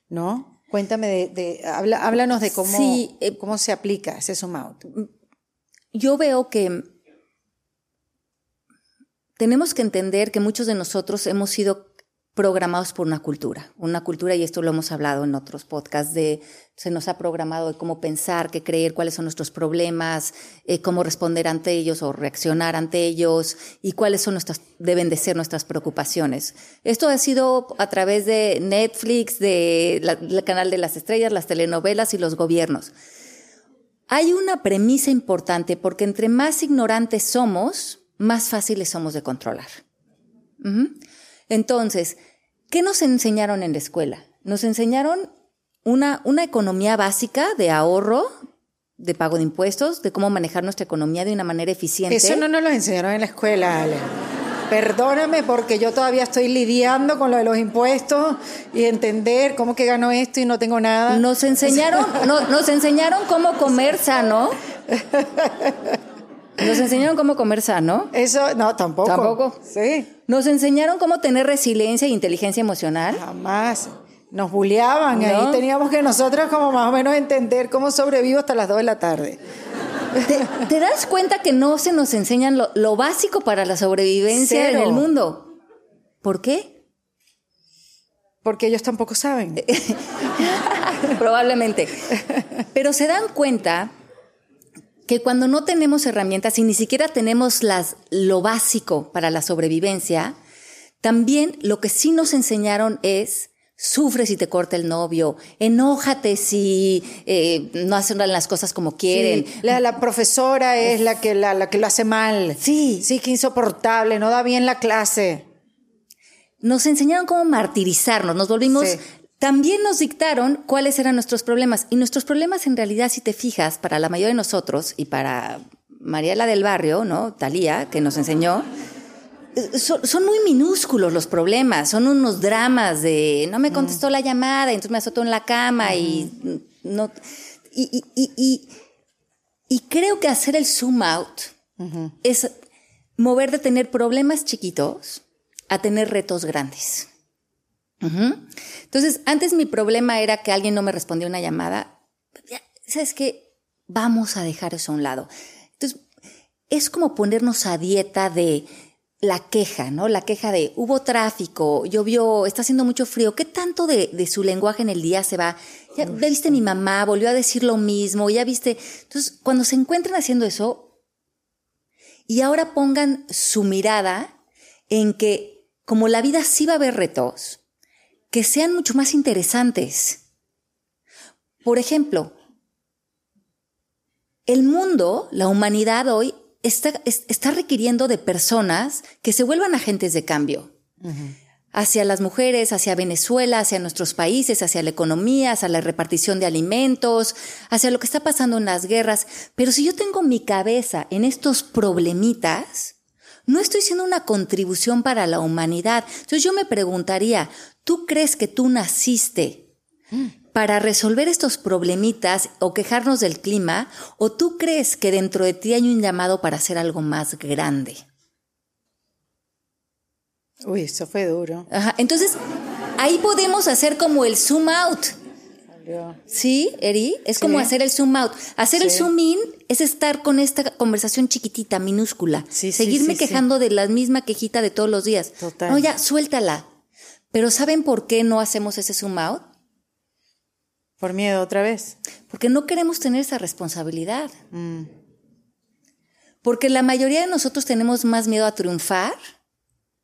¿no? Cuéntame de, de- habla- háblanos de cómo, Sí, eh, cómo se aplica ese zoom out. Yo veo que tenemos que entender que muchos de nosotros hemos sido programados por una cultura. Una cultura, y esto lo hemos hablado en otros podcasts, de se nos ha programado de cómo pensar, qué creer, cuáles son nuestros problemas, eh, cómo responder ante ellos o reaccionar ante ellos y cuáles son nuestras, deben de ser nuestras preocupaciones. Esto ha sido a través de Netflix, del canal de las estrellas, las telenovelas y los gobiernos. Hay una premisa importante porque entre más ignorantes somos, más fáciles somos de controlar. Entonces, ¿qué nos enseñaron en la escuela? Nos enseñaron una, una economía básica de ahorro, de pago de impuestos, de cómo manejar nuestra economía de una manera eficiente. Eso no nos lo enseñaron en la escuela, Ale. Perdóname porque yo todavía estoy lidiando con lo de los impuestos y entender cómo que gano esto y no tengo nada. Nos enseñaron, no, nos enseñaron cómo comer sano. Nos enseñaron cómo comer sano. Eso, no, tampoco. Tampoco. Sí. Nos enseñaron cómo tener resiliencia e inteligencia emocional. Jamás. Nos bulleaban, ahí teníamos que nosotros como más o menos entender cómo sobrevivo hasta las 2 de la tarde. ¿Te, das cuenta que no se nos enseñan lo, básico para la sobrevivencia en el mundo? ¿Por qué? Porque ellos tampoco saben. Probablemente. Pero se dan cuenta que cuando no tenemos herramientas y ni siquiera tenemos las, lo básico para la sobrevivencia, también lo que sí nos enseñaron es Sufre si te corta el novio, enójate si eh, no hacen las cosas como quieren. la, profesora es la que, la, que lo hace mal. Sí. Sí, que insoportable, no da bien la clase. Nos enseñaron cómo martirizarnos, nos volvimos... También nos dictaron cuáles eran nuestros problemas. Y nuestros problemas, en realidad, si te fijas, para la mayoría de nosotros y para Mariela del Barrio, ¿no? Talía, que nos enseñó, son, muy minúsculos los problemas, son unos dramas de no me contestó la llamada, entonces me azotó en la cama y no. Y, y, y, creo que hacer el zoom out es mover de tener problemas chiquitos a tener retos grandes. Entonces, antes mi problema era que alguien no me respondía una llamada. ¿Sabes qué? Vamos a dejar eso a un lado. Entonces, es como ponernos a dieta de la queja, ¿no? La queja de hubo tráfico, llovió, está haciendo mucho frío. ¿Qué tanto de, su lenguaje en el día se va? Ya, viste mi mamá, volvió a decir lo mismo, ya viste. Entonces, cuando se encuentran haciendo eso, y ahora pongan su mirada en que, como la vida sí va a haber retos, que sean mucho más interesantes. Por ejemplo, el mundo, la humanidad hoy, está, requiriendo de personas que se vuelvan agentes de cambio. Hacia las mujeres, hacia Venezuela, hacia nuestros países, hacia la economía, hacia la repartición de alimentos, hacia lo que está pasando en las guerras. Pero si yo tengo mi cabeza en estos problemitas, no estoy haciendo una contribución para la humanidad. Entonces yo me preguntaría, ¿tú crees que tú naciste para resolver estos problemitas o quejarnos del clima? ¿O tú crees que dentro de ti hay un llamado para hacer algo más grande? Uy, eso fue duro. Ajá. Entonces, ahí podemos hacer como el zoom out. ¿Sí, Eri? Es como hacer el zoom out. Hacer el zoom in es estar con esta conversación chiquitita, minúscula. Seguirme quejando de la misma quejita de todos los días. Total. No, ya, suéltala. Pero ¿saben por qué no hacemos ese zoom out? Por miedo otra vez. Porque no queremos tener esa responsabilidad. Mm. Porque la mayoría de nosotros tenemos más miedo a triunfar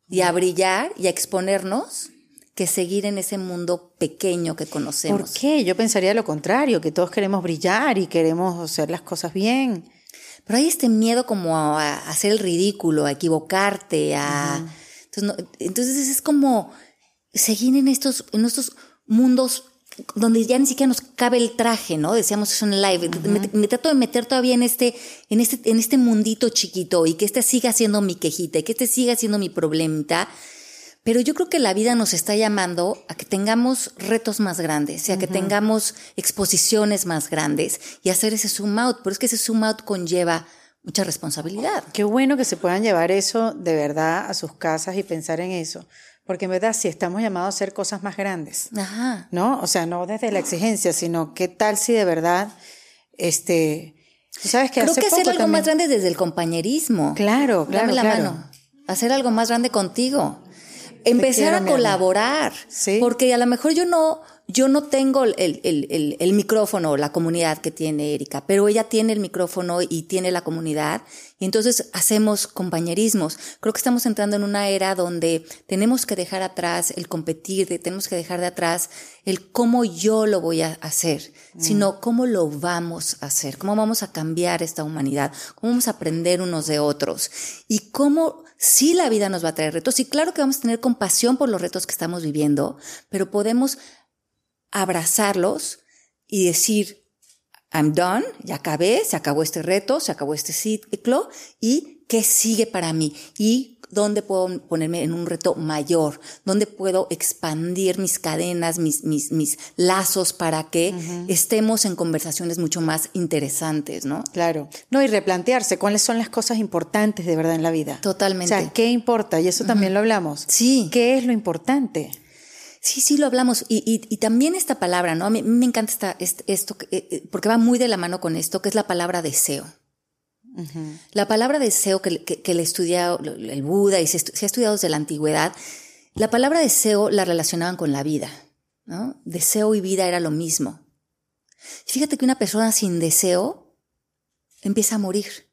y a brillar y a exponernos que seguir en ese mundo pequeño que conocemos. ¿Por qué? Yo pensaría lo contrario, que todos queremos brillar y queremos hacer las cosas bien. Pero hay este miedo como a, hacer el ridículo, a equivocarte, a... entonces, entonces, es como seguir en estos, en estos mundos donde ya ni siquiera nos cabe el traje, ¿no? Decíamos eso en el live. me, trato de meter todavía en este, en este, en este mundito chiquito y que este siga siendo mi quejita y que este siga siendo mi problemita. Pero yo creo que la vida nos está llamando a que tengamos retos más grandes, y a que tengamos exposiciones más grandes y hacer ese zoom out. Pero es que ese zoom out conlleva mucha responsabilidad. Qué bueno que se puedan llevar eso de verdad a sus casas y pensar en eso. Porque en verdad si estamos llamados a hacer cosas más grandes. Ajá. ¿No? O sea, no desde la exigencia, sino qué tal si de verdad, este, sabes que Creo que hacer algo más grande desde el compañerismo. Claro, claro. Dame la claro. mano. Hacer algo más grande contigo. empezar quiero, a colaborar. Sí. Porque a lo mejor yo no, yo no tengo el, el, el, el micrófono o la comunidad que tiene Erika, pero ella tiene el micrófono y tiene la comunidad. Y entonces hacemos compañerismos. Creo que estamos entrando en una era donde tenemos que dejar atrás el competir, tenemos que dejar de atrás el cómo yo lo voy a hacer, sino cómo lo vamos a hacer, cómo vamos a cambiar esta humanidad, cómo vamos a aprender unos de otros y cómo sí la vida nos va a traer retos y claro que vamos a tener compasión por los retos que estamos viviendo, pero podemos abrazarlos y decir, I'm done, ya acabé, se acabó este reto, se acabó este ciclo y qué sigue para mí y dónde puedo ponerme en un reto mayor, dónde puedo expandir mis cadenas, mis, mis, mis lazos para que estemos en conversaciones mucho más interesantes, ¿no? Claro. No, y replantearse cuáles son las cosas importantes de verdad en la vida. Totalmente. O sea, ¿qué importa? Y eso también lo hablamos. Sí. ¿Qué es lo importante? Sí, sí, lo hablamos. Y, y, y también esta palabra, ¿no? A mí, me encanta esta, est- esto, eh, eh, porque va muy de la mano con esto, que es la palabra deseo. La palabra deseo que, que, que le estudia el Buda y se, estu- se ha estudiado desde la antigüedad, la palabra deseo la relacionaban con la vida, ¿no? Deseo y vida era lo mismo. Fíjate que una persona sin deseo empieza a morir.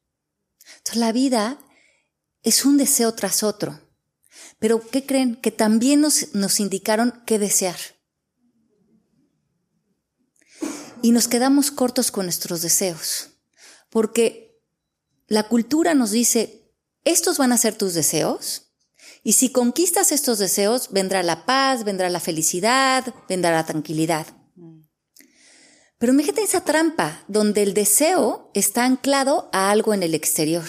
Entonces la vida es un deseo tras otro. Pero ¿qué creen? Que también nos, nos indicaron qué desear. Y nos quedamos cortos con nuestros deseos. Porque la cultura nos dice, estos van a ser tus deseos. Y si conquistas estos deseos, vendrá la paz, vendrá la felicidad, vendrá la tranquilidad. Pero fíjate esa trampa donde el deseo está anclado a algo en el exterior.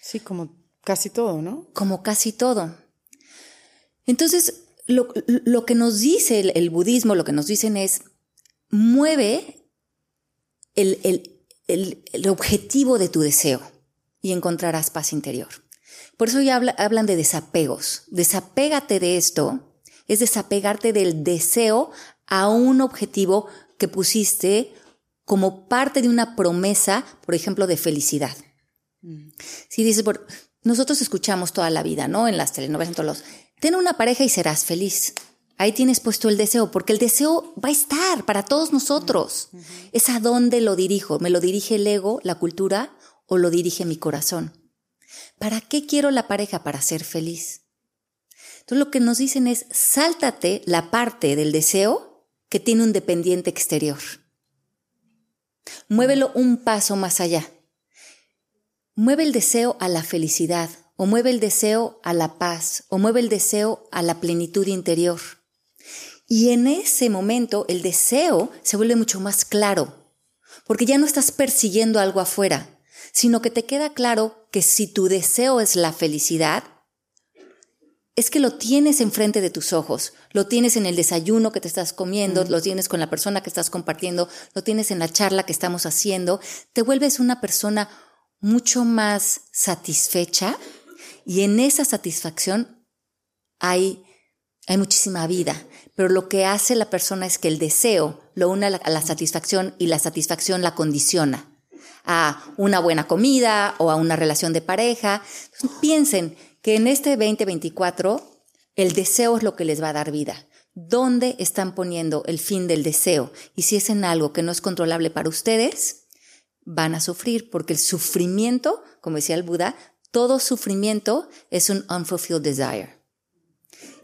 Sí, como casi todo, ¿no? como casi todo. Entonces, lo, lo que nos dice el, el budismo, lo que nos dicen es, mueve el, el- el- el objetivo de tu deseo y encontrarás paz interior. Por eso ya habla- hablan de desapegos. Desapégate de esto, es desapegarte del deseo a un objetivo que pusiste como parte de una promesa, por ejemplo, de felicidad. Si dices, por, nosotros escuchamos toda la vida, ¿no? En las telenovelas, en todos los, ten una pareja y serás feliz. Ahí tienes puesto el deseo, porque el deseo va a estar para todos nosotros. Es a dónde lo dirijo. ¿Me lo dirige el ego, la cultura, o lo dirige mi corazón? ¿Para qué quiero la pareja? Para ser feliz. Entonces lo que nos dicen es, sáltate la parte del deseo que tiene un dependiente exterior. Muévelo un paso más allá. Mueve el deseo a la felicidad, o mueve el deseo a la paz, o mueve el deseo a la plenitud interior. Y en ese momento el deseo se vuelve mucho más claro, porque ya no estás persiguiendo algo afuera, sino que te queda claro que si tu deseo es la felicidad, es que lo tienes enfrente de tus ojos, lo tienes en el desayuno que te estás comiendo, lo tienes con la persona que estás compartiendo, lo tienes en la charla que estamos haciendo, te vuelves una persona mucho más satisfecha y en esa satisfacción hay, hay muchísima vida. Pero lo que hace la persona es que el deseo lo une a la, satisfacción y la satisfacción la condiciona a una buena comida o a una relación de pareja. Piensen que en este 2024 el deseo es lo que les va a dar vida. ¿Dónde están poniendo el fin del deseo? Y si es en algo que no es controlable para ustedes, van a sufrir, porque el sufrimiento, como decía el Buda, todo sufrimiento es un unfulfilled desire.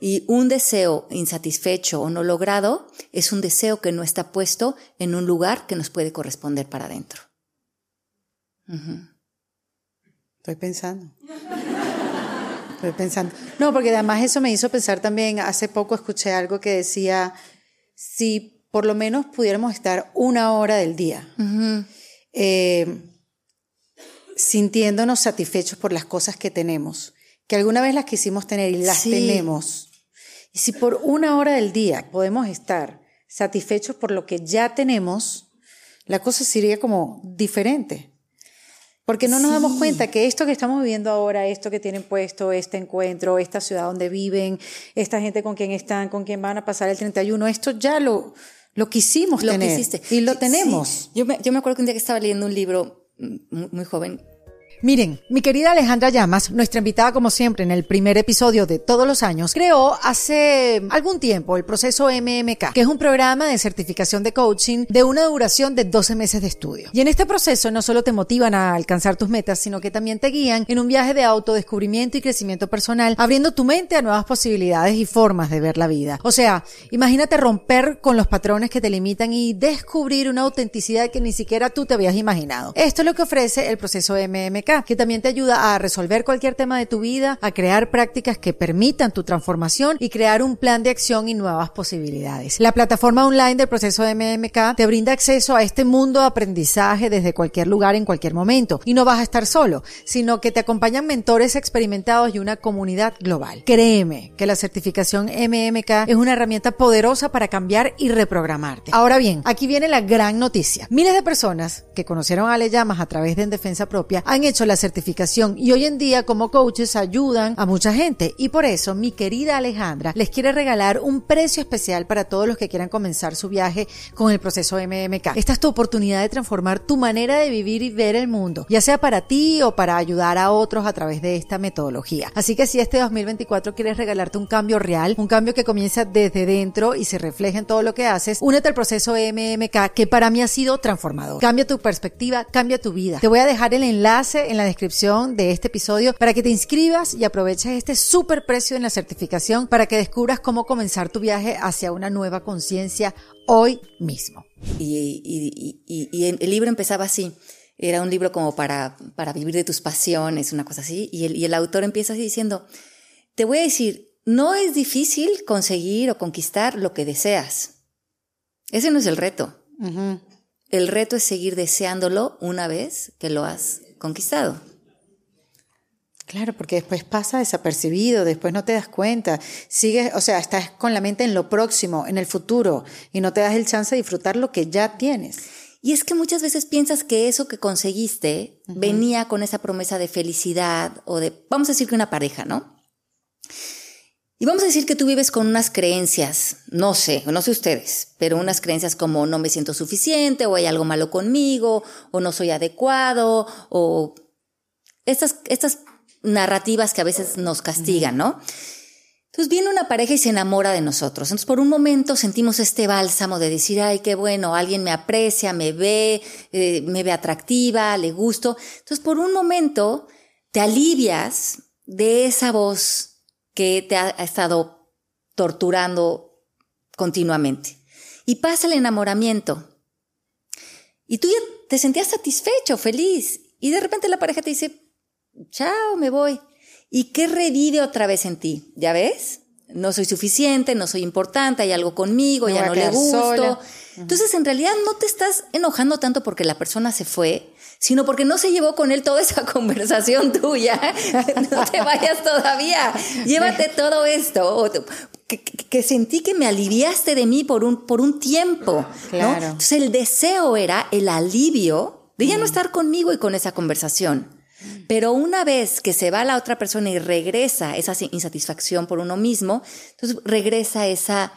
Y un deseo insatisfecho o no logrado es un deseo que no está puesto en un lugar que nos puede corresponder para adentro. Estoy pensando. Estoy pensando. No, porque además eso me hizo pensar también, hace poco escuché algo que decía, si por lo menos pudiéramos estar una hora del día eh, sintiéndonos satisfechos por las cosas que tenemos, que alguna vez las quisimos tener y las Sí. tenemos. Y si por una hora del día podemos estar satisfechos por lo que ya tenemos, la cosa sería como diferente. Porque no nos damos cuenta que esto que estamos viviendo ahora, esto que tienen puesto, este encuentro, esta ciudad donde viven, esta gente con quien están, con quien van a pasar el 31, esto ya lo, lo quisimos Lo tener. que hiciste. Y lo tenemos. sí. Yo, me, yo me acuerdo que un día que estaba leyendo un libro mm, muy, muy joven Miren, mi querida Alejandra Llamas, nuestra invitada como siempre en el primer episodio de todos los años, creó hace algún tiempo el proceso MMK, que es un programa de certificación de coaching de una duración de 12 meses de estudio. Y en este proceso no solo te motivan a alcanzar tus metas, sino que también te guían en un viaje de autodescubrimiento y crecimiento personal, abriendo tu mente a nuevas posibilidades y formas de ver la vida. O sea, imagínate romper con los patrones que te limitan y descubrir una autenticidad que ni siquiera tú te habías imaginado. Esto es lo que ofrece el proceso MMK que también te ayuda a resolver cualquier tema de tu vida, a crear prácticas que permitan tu transformación y crear un plan de acción y nuevas posibilidades. La plataforma online del proceso MMK te brinda acceso a este mundo de aprendizaje desde cualquier lugar en cualquier momento. Y no vas a estar solo, sino que te acompañan mentores experimentados y una comunidad global. Créeme que la certificación MMK es una herramienta poderosa para cambiar y reprogramarte. Ahora bien, aquí viene la gran noticia. Miles de personas que conocieron a Ale Llamas a través de En Defensa Propia han hecho la certificación y hoy en día como coaches ayudan a mucha gente y por eso mi querida Alejandra les quiere regalar un precio especial para todos los que quieran comenzar su viaje con el proceso MMK. Esta es tu oportunidad de transformar tu manera de vivir y ver el mundo, ya sea para ti o para ayudar a otros a través de esta metodología. Así que si este 2024 quieres regalarte un cambio real, un cambio que comienza desde dentro y se refleja en todo lo que haces, únete al proceso MMK que para mí ha sido transformador. Cambia tu perspectiva, cambia tu vida. Te voy a dejar el enlace en la descripción de este episodio para que te inscribas y aproveches este súper precio en la certificación para que descubras cómo comenzar tu viaje hacia una nueva conciencia hoy mismo. Y, el libro empezaba así. Era un libro como para, para vivir de tus pasiones, una cosa así. Y el, y el autor empieza así diciendo, te voy a decir, no es difícil conseguir o conquistar lo que deseas. Ese no es el reto. El reto es seguir deseándolo una vez que lo has conquistado. Claro, porque después pasa desapercibido, después no te das cuenta, sigues, o sea, estás con la mente en lo próximo, en el futuro, y no te das el chance de disfrutar lo que ya tienes. Y es que muchas veces piensas que eso que conseguiste venía con esa promesa de felicidad o de, vamos a decir que una pareja, ¿no? Y vamos a decir que tú vives con unas creencias, no sé, no sé ustedes, pero unas creencias como no me siento suficiente o hay algo malo conmigo o no soy adecuado o estas, estas narrativas que a veces nos castigan, ¿no? Entonces viene una pareja y se enamora de nosotros. Entonces por un momento sentimos este bálsamo de decir, ay, qué bueno, alguien me aprecia, me ve, eh, me ve atractiva, le gusto. Entonces por un momento te alivias de esa voz que te ha estado torturando continuamente. Y pasa el enamoramiento. Y tú ya te sentías satisfecho, feliz. Y de repente la pareja te dice, chao, me voy. ¿Y qué revive otra vez en ti? ¿Ya ves? No soy suficiente, no soy importante, hay algo conmigo, ya no le gusto. Entonces, en realidad no te estás enojando tanto porque la persona se fue, sino porque no se llevó con él toda esa conversación tuya. no te vayas todavía. Llévate todo esto. Que, sentí que me aliviaste de mí por un, por un tiempo. Claro. Entonces, el deseo era el alivio de ya no estar conmigo y con esa conversación. Pero una vez que se va la otra persona y regresa esa insatisfacción por uno mismo, entonces regresa esa,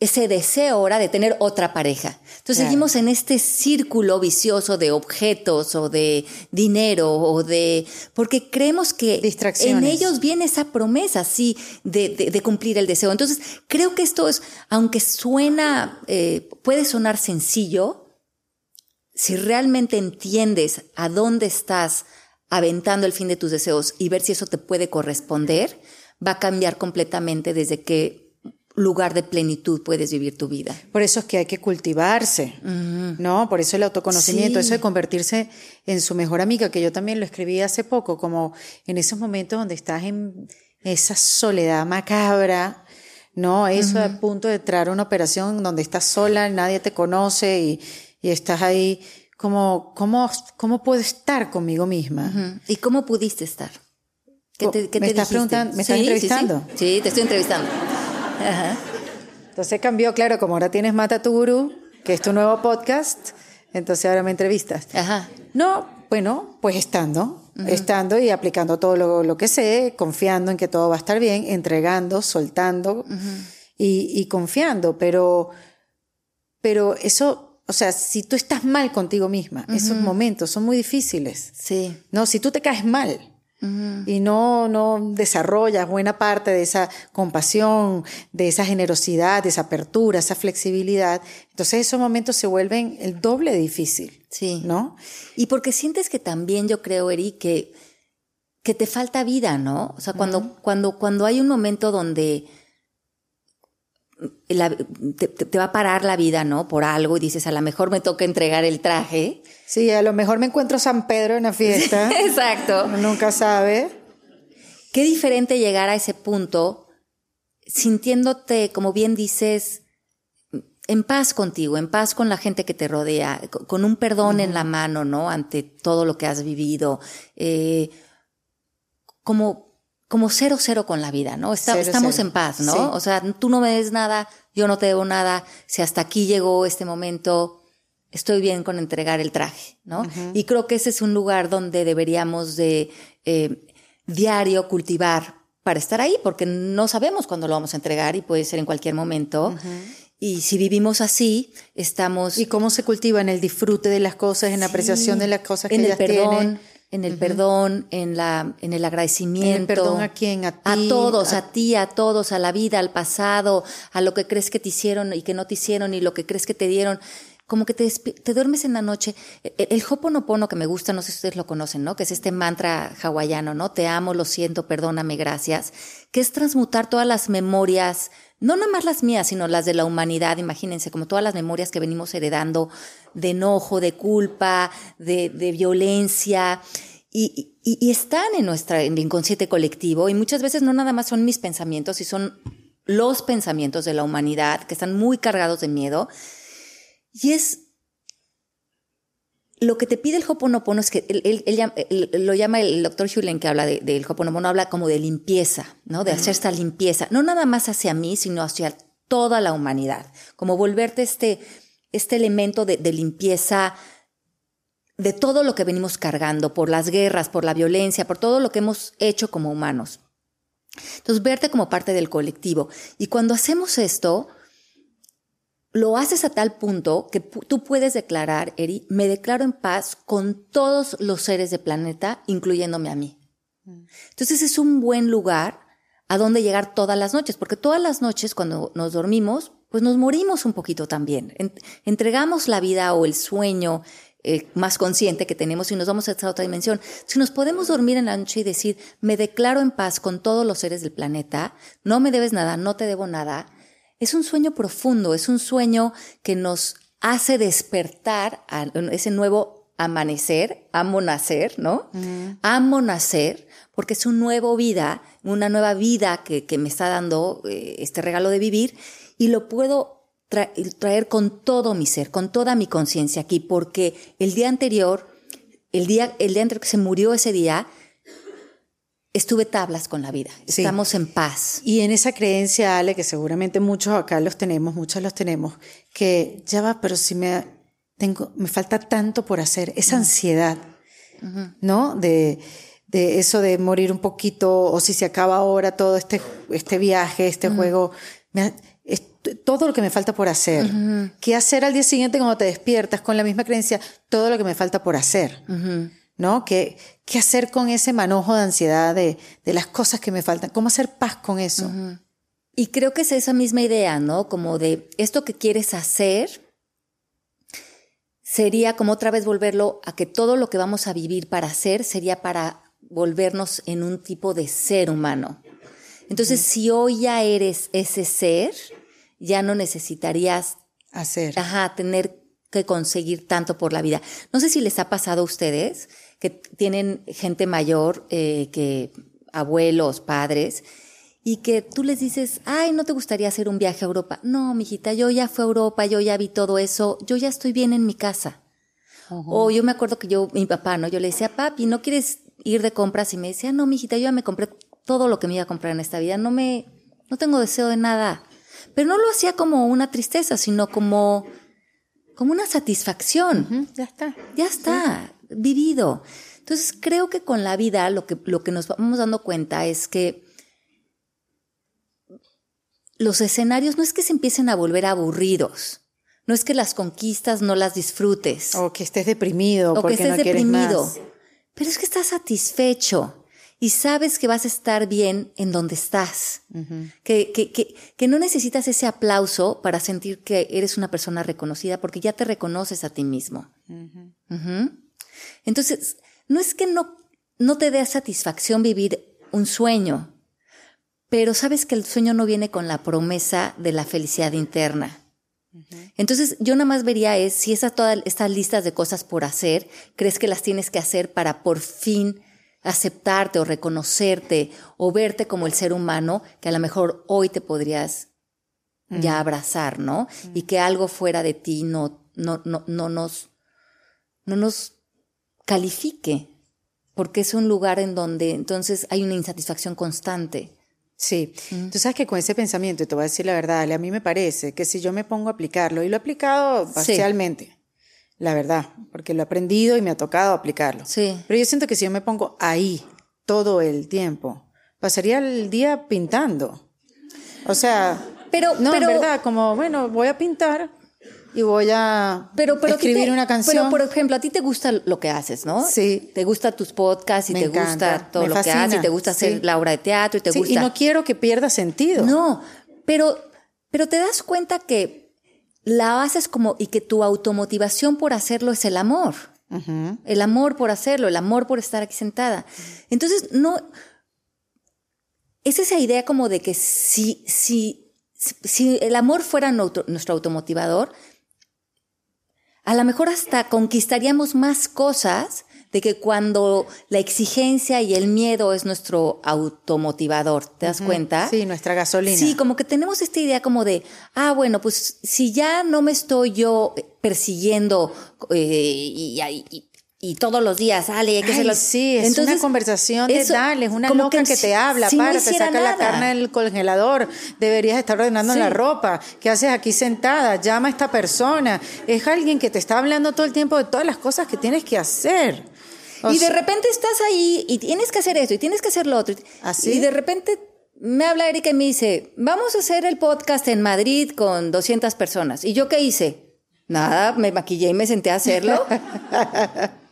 ese deseo ahora de tener otra pareja. Entonces seguimos en este círculo vicioso de objetos o de dinero o de... porque creemos que en ellos viene esa promesa, sí, de, cumplir el deseo. Entonces creo que esto es, aunque suena, eh, puede sonar sencillo, si realmente entiendes a dónde estás aventando el fin de tus deseos y ver si eso te puede corresponder, va a cambiar completamente desde qué lugar de plenitud puedes vivir tu vida. Por eso es que hay que cultivarse, ¿no? Por eso el autoconocimiento, eso de convertirse en su mejor amiga, que yo también lo escribí hace poco, como en esos momentos donde estás en esa soledad macabra, ¿no? Eso a punto de entrar a una operación donde estás sola, nadie te conoce y, y estás ahí como, ¿cómo, cómo puedo estar conmigo misma? ¿Y cómo pudiste estar? ¿Qué te, qué ¿Me, estás preguntando, ¿Me estás entrevistando? Sí, te estoy entrevistando. Entonces cambió, claro, como ahora tienes Mata tu Gurú, que es tu nuevo podcast, entonces ahora me entrevistas. Ajá. No, bueno, pues estando, estando y aplicando todo lo, lo, que sé, confiando en que todo va a estar bien, entregando, soltando y, y confiando, pero, pero eso o sea, si tú estás mal contigo misma, esos momentos son muy difíciles. Sí. No, si tú te caes mal y no, no desarrollas buena parte de esa compasión, de esa generosidad, de esa apertura, esa flexibilidad, entonces esos momentos se vuelven el doble difícil. Sí. ¿No? Y porque sientes que también yo creo, Eri, que, que te falta vida, ¿no? O sea, cuando, cuando, cuando hay un momento donde la- te, va a parar la vida, ¿no? Por algo y dices, a lo mejor me toca entregar el traje. Sí, a lo mejor me encuentro San Pedro en la fiesta. Exacto. Uno nunca sabe. Qué diferente llegar a ese punto sintiéndote, como bien dices, en paz contigo, en paz con la gente que te rodea, co- con un perdón en la mano, ¿no? Ante todo lo que has vivido. eh, como, como cero cero con la vida, ¿no? Está- Cero, estamos cero. en paz, ¿no? Sí. O sea, tú no me des nada, yo no te debo nada. Si hasta aquí llegó este momento, estoy bien con entregar el traje, ¿no? Y creo que ese es un lugar donde deberíamos de eh, diario cultivar para estar ahí, porque no sabemos cuándo lo vamos a entregar y puede ser en cualquier momento. Y si vivimos así, estamos ¿Y cómo se cultiva en el disfrute de las cosas, en la apreciación de las cosas que en el perdón, tienen? En el perdón, en la, en el agradecimiento. ¿En el perdón a quién? ¿A ti? todos, ¿A- a, ti, a todos, a la vida, al pasado, a lo que crees que te hicieron y que no te hicieron y lo que crees que te dieron. Como que te, te duermes en la noche. El, el Hoponopono que me gusta, no sé si ustedes lo conocen, ¿no? Que es este mantra hawaiano, ¿no? Te amo, lo siento, perdóname, gracias. Que es transmutar todas las memorias, no nada más las mías, sino las de la humanidad. Imagínense, como todas las memorias que venimos heredando de enojo, de culpa, de, de violencia. Y, están en nuestra inconsciente colectivo y muchas veces no nada más son mis pensamientos y son los pensamientos de la humanidad que están muy cargados de miedo y es lo que te pide el Hoponopono es que él, él- él él- lo llama el doctor Hulen que habla de- del Hoponopono, habla como de limpieza, ¿no? De hacer esta limpieza, no nada más hacia mí, sino hacia toda la humanidad, como volverte este, este elemento de, de limpieza de todo lo que venimos cargando, por las guerras, por la violencia, por todo lo que hemos hecho como humanos. Entonces, verte como parte del colectivo. Y cuando hacemos esto, lo haces a tal punto que tú puedes declarar, Eri, me declaro en paz con todos los seres del planeta, incluyéndome a mí. Entonces es un buen lugar a donde llegar todas las noches, porque todas las noches cuando nos dormimos, pues nos morimos un poquito también. En- entregamos la vida o el sueño eh, más consciente que tenemos y nos vamos a esa otra dimensión. Si nos podemos dormir en la noche y decir, me declaro en paz con todos los seres del planeta, no me debes nada, no te debo nada, es un sueño profundo, es un sueño que nos hace despertar a ese nuevo amanecer, amo nacer, ¿no? Amo nacer, porque es un nuevo vida, una nueva vida que, que me está dando eh, este regalo de vivir y lo puedo tra- traer con todo mi ser, con toda mi conciencia aquí, porque el día anterior, el día, el día anterior que se murió ese día, estuve tablas con la vida, Sí. estamos en paz. Y en esa creencia, Ale, que seguramente muchos acá los tenemos, muchos los tenemos, que ya va, pero si me tengo, me falta tanto por hacer, esa ansiedad, ¿no? De, de eso de morir un poquito, o si se acaba ahora todo este, este viaje, este juego, me es todo lo que me falta por hacer. ¿Qué hacer al día siguiente cuando te despiertas con la misma creencia? Todo lo que me falta por hacer. ¿No? ¿Qué, ¿Qué hacer con ese manojo de ansiedad de, de las cosas que me faltan? ¿Cómo hacer paz con eso? Y creo que es esa misma idea, ¿no? Como de esto que quieres hacer sería como otra vez volverlo a que todo lo que vamos a vivir para hacer sería para volvernos en un tipo de ser humano. Entonces, si hoy ya eres ese ser, ya no necesitarías Hacer. Ajá, tener que conseguir tanto por la vida. No sé si les ha pasado a ustedes que tienen gente mayor, eh, que abuelos, padres, y que tú les dices, ay, ¿no te gustaría hacer un viaje a Europa? No, mijita, yo ya fui a Europa, yo ya vi todo eso, yo ya estoy bien en mi casa. O yo me acuerdo que yo, mi papá, ¿no? Yo le decía, papi, ¿no quieres ir de compras? Y me decía, no, mijita, yo ya me compré todo lo que me iba a comprar en esta vida, no me, no tengo deseo de nada. Pero no lo hacía como una tristeza, sino como, como una satisfacción. Ya está. Ya está, vivido. Entonces creo que con la vida lo que, lo que nos vamos dando cuenta es que los escenarios no es que se empiecen a volver aburridos, no es que las conquistas no las disfrutes. O que estés deprimido o porque que estés no deprimido. más. Pero es que estás satisfecho y sabes que vas a estar bien en donde estás. que, que, que, que no necesitas ese aplauso para sentir que eres una persona reconocida porque ya te reconoces a ti mismo. Entonces, no es que no, no te dé satisfacción vivir un sueño, pero sabes que el sueño no viene con la promesa de la felicidad interna. Entonces, yo nada más vería es si esas todas estas listas de cosas por hacer, crees que las tienes que hacer para por fin aceptarte o reconocerte o verte como el ser humano que a lo mejor hoy te podrías ya abrazar, ¿no? Y que algo fuera de ti no, no, no, no nos, no nos califique, porque es un lugar en donde entonces hay una insatisfacción constante. Sí, tú sabes que con ese pensamiento, y te voy a decir la verdad, Ale, a mí me parece que si yo me pongo a aplicarlo, y lo he aplicado parcialmente, la verdad, porque lo he aprendido y me ha tocado aplicarlo. Sí. Pero yo siento que si yo me pongo ahí todo el tiempo, pasaría el día pintando. O sea, Pero- no, pero- en verdad, como, bueno, voy a pintar y voy a Pero, pero escribir te- una canción. Pero, por ejemplo, a ti te gusta lo que haces, ¿no? Sí. Te gusta tus podcasts y Me te encanta, gusta todo me lo que fascina, haces y te gusta hacer la obra de teatro y te Sí, gusta. y no quiero que pierda sentido. No, pero, pero te das cuenta que la haces como y que tu automotivación por hacerlo es el amor. El amor por hacerlo, el amor por estar aquí sentada. Entonces, no. Es esa idea como de que si, si, si, si el amor fuera nuestro, nuestro automotivador, a lo mejor hasta conquistaríamos más cosas de que cuando la exigencia y el miedo es nuestro automotivador, ¿te das cuenta? Sí, nuestra gasolina. Sí, como que tenemos esta idea como de, ah, bueno, pues si ya no me estoy yo persiguiendo eh, y, y- y todos los días, sale, hay que Ay, hacerlo. sí, es una conversación de eso, dale, es una loca que, te habla, si no para, te saca la carne del congelador, deberías estar ordenando Sí. la ropa, ¿qué haces aquí sentada? Llama a esta persona, es alguien que te está hablando todo el tiempo de todas las cosas que tienes que hacer. O y de repente estás ahí y tienes que hacer esto y tienes que hacer lo otro. ¿Así? Y de repente me habla Erika y me dice, vamos a hacer el podcast en Madrid con 200 personas. ¿Y yo qué hice? Nada, me maquillé y me senté a hacerlo.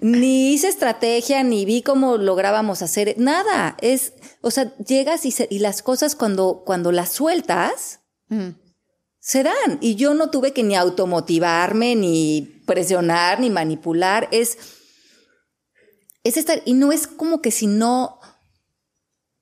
ni hice estrategia, ni vi cómo lográbamos hacer nada. Es, o sea, llegas y, se- y las cosas cuando, cuando las sueltas, se dan. Y yo no tuve que ni automotivarme, ni presionar, ni manipular. Es, es estar, y no es como que si no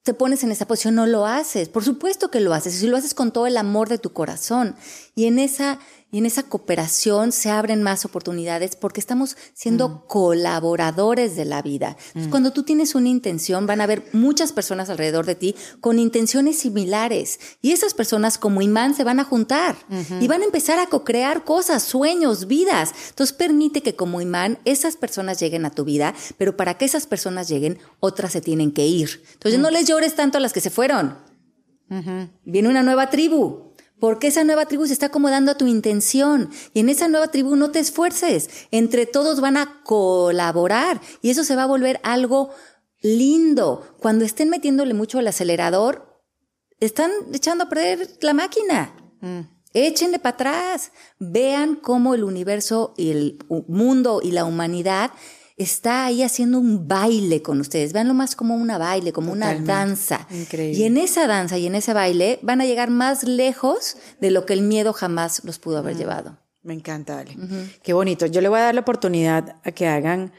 te pones en esa posición, no lo haces. Por supuesto que lo haces, y si lo haces con todo el amor de tu corazón. Y en esa, y en esa cooperación se abren más oportunidades porque estamos siendo colaboradores de la vida. Entonces, Cuando tú tienes una intención, van a haber muchas personas alrededor de ti con intenciones similares. Y esas personas como imán se van a juntar y van a empezar a co-crear cosas, sueños, vidas. Entonces permite que como imán esas personas lleguen a tu vida, pero para que esas personas lleguen, otras se tienen que ir. Entonces no les llores tanto a las que se fueron. Viene una nueva tribu. Porque esa nueva tribu se está acomodando a tu intención. Y en esa nueva tribu no te esfuerces. Entre todos van a colaborar. Y eso se va a volver algo lindo. Cuando estén metiéndole mucho al acelerador, están echando a perder la máquina. Échenle para atrás. Vean cómo el universo y el mundo y la humanidad está ahí haciendo un baile con ustedes. Véanlo más como una baile, como Totalmente. una danza. Increíble. Y en esa danza y en ese baile van a llegar más lejos de lo que el miedo jamás los pudo haber llevado. Me encanta, Ale. Qué bonito. Yo le voy a dar la oportunidad a que hagan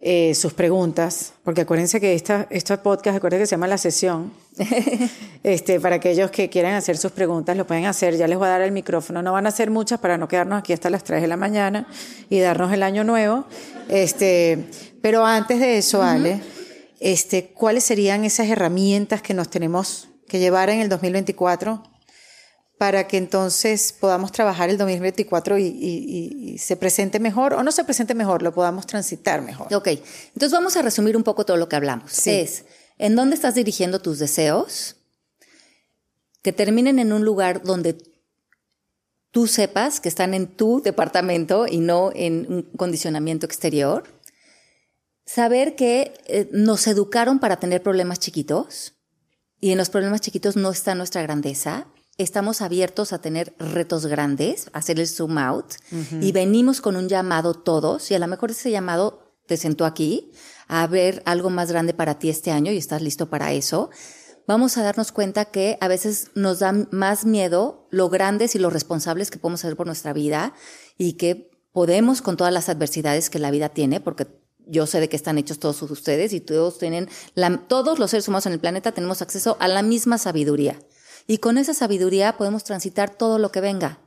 eh, sus preguntas, porque acuérdense que esta, este podcast, acuérdense que se llama La Sesión. este, para aquellos que quieran hacer sus preguntas, lo pueden hacer. Ya les voy a dar el micrófono. No van a ser muchas para no quedarnos aquí hasta las 3 de la mañana y darnos el año nuevo. Este, pero antes de eso, Ale, este, ¿cuáles serían esas herramientas que nos tenemos que llevar en el 2024 para que entonces podamos trabajar el 2024 y, y- y- se presente mejor o no se presente mejor, lo podamos transitar mejor. Ok, entonces vamos a resumir un poco todo lo que hablamos. Sí. Es, ¿en dónde estás dirigiendo tus deseos? Que terminen en un lugar donde tú sepas que están en tu departamento y no en un condicionamiento exterior. Saber que eh, nos educaron para tener problemas chiquitos y en los problemas chiquitos no está nuestra grandeza. Estamos abiertos a tener retos grandes, hacer el zoom out, y venimos con un llamado todos, y a lo mejor ese llamado te sentó aquí a ver algo más grande para ti este año y estás listo para eso, vamos a darnos cuenta que a veces nos da más miedo lo grandes y lo responsables que podemos hacer por nuestra vida y que podemos con todas las adversidades que la vida tiene, porque yo sé de qué están hechos todos ustedes y todos tienen, todos los seres humanos en el planeta tenemos acceso a la misma sabiduría. Y con esa sabiduría podemos transitar todo lo que venga.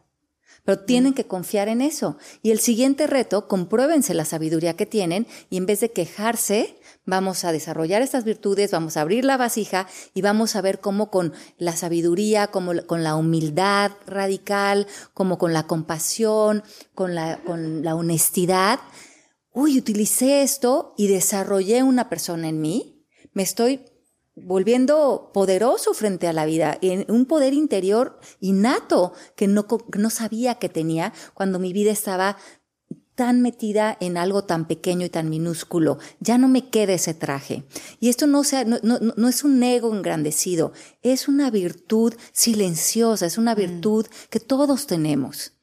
Pero tienen que confiar en eso. Y el siguiente reto, compruébense la sabiduría que tienen y en vez de quejarse, vamos a desarrollar estas virtudes, vamos a abrir la vasija y vamos a ver cómo con la sabiduría, como con la humildad radical, como con la compasión, con la, con la honestidad, uy, utilicé esto y desarrollé una persona en mí, me estoy volviendo poderoso frente a la vida, en un poder interior innato que no, no sabía que tenía cuando mi vida estaba tan metida en algo tan pequeño y tan minúsculo. Ya no me queda ese traje. Y esto no, sea, no, no, no, es un ego engrandecido, es una virtud silenciosa, es una mm. virtud que todos tenemos.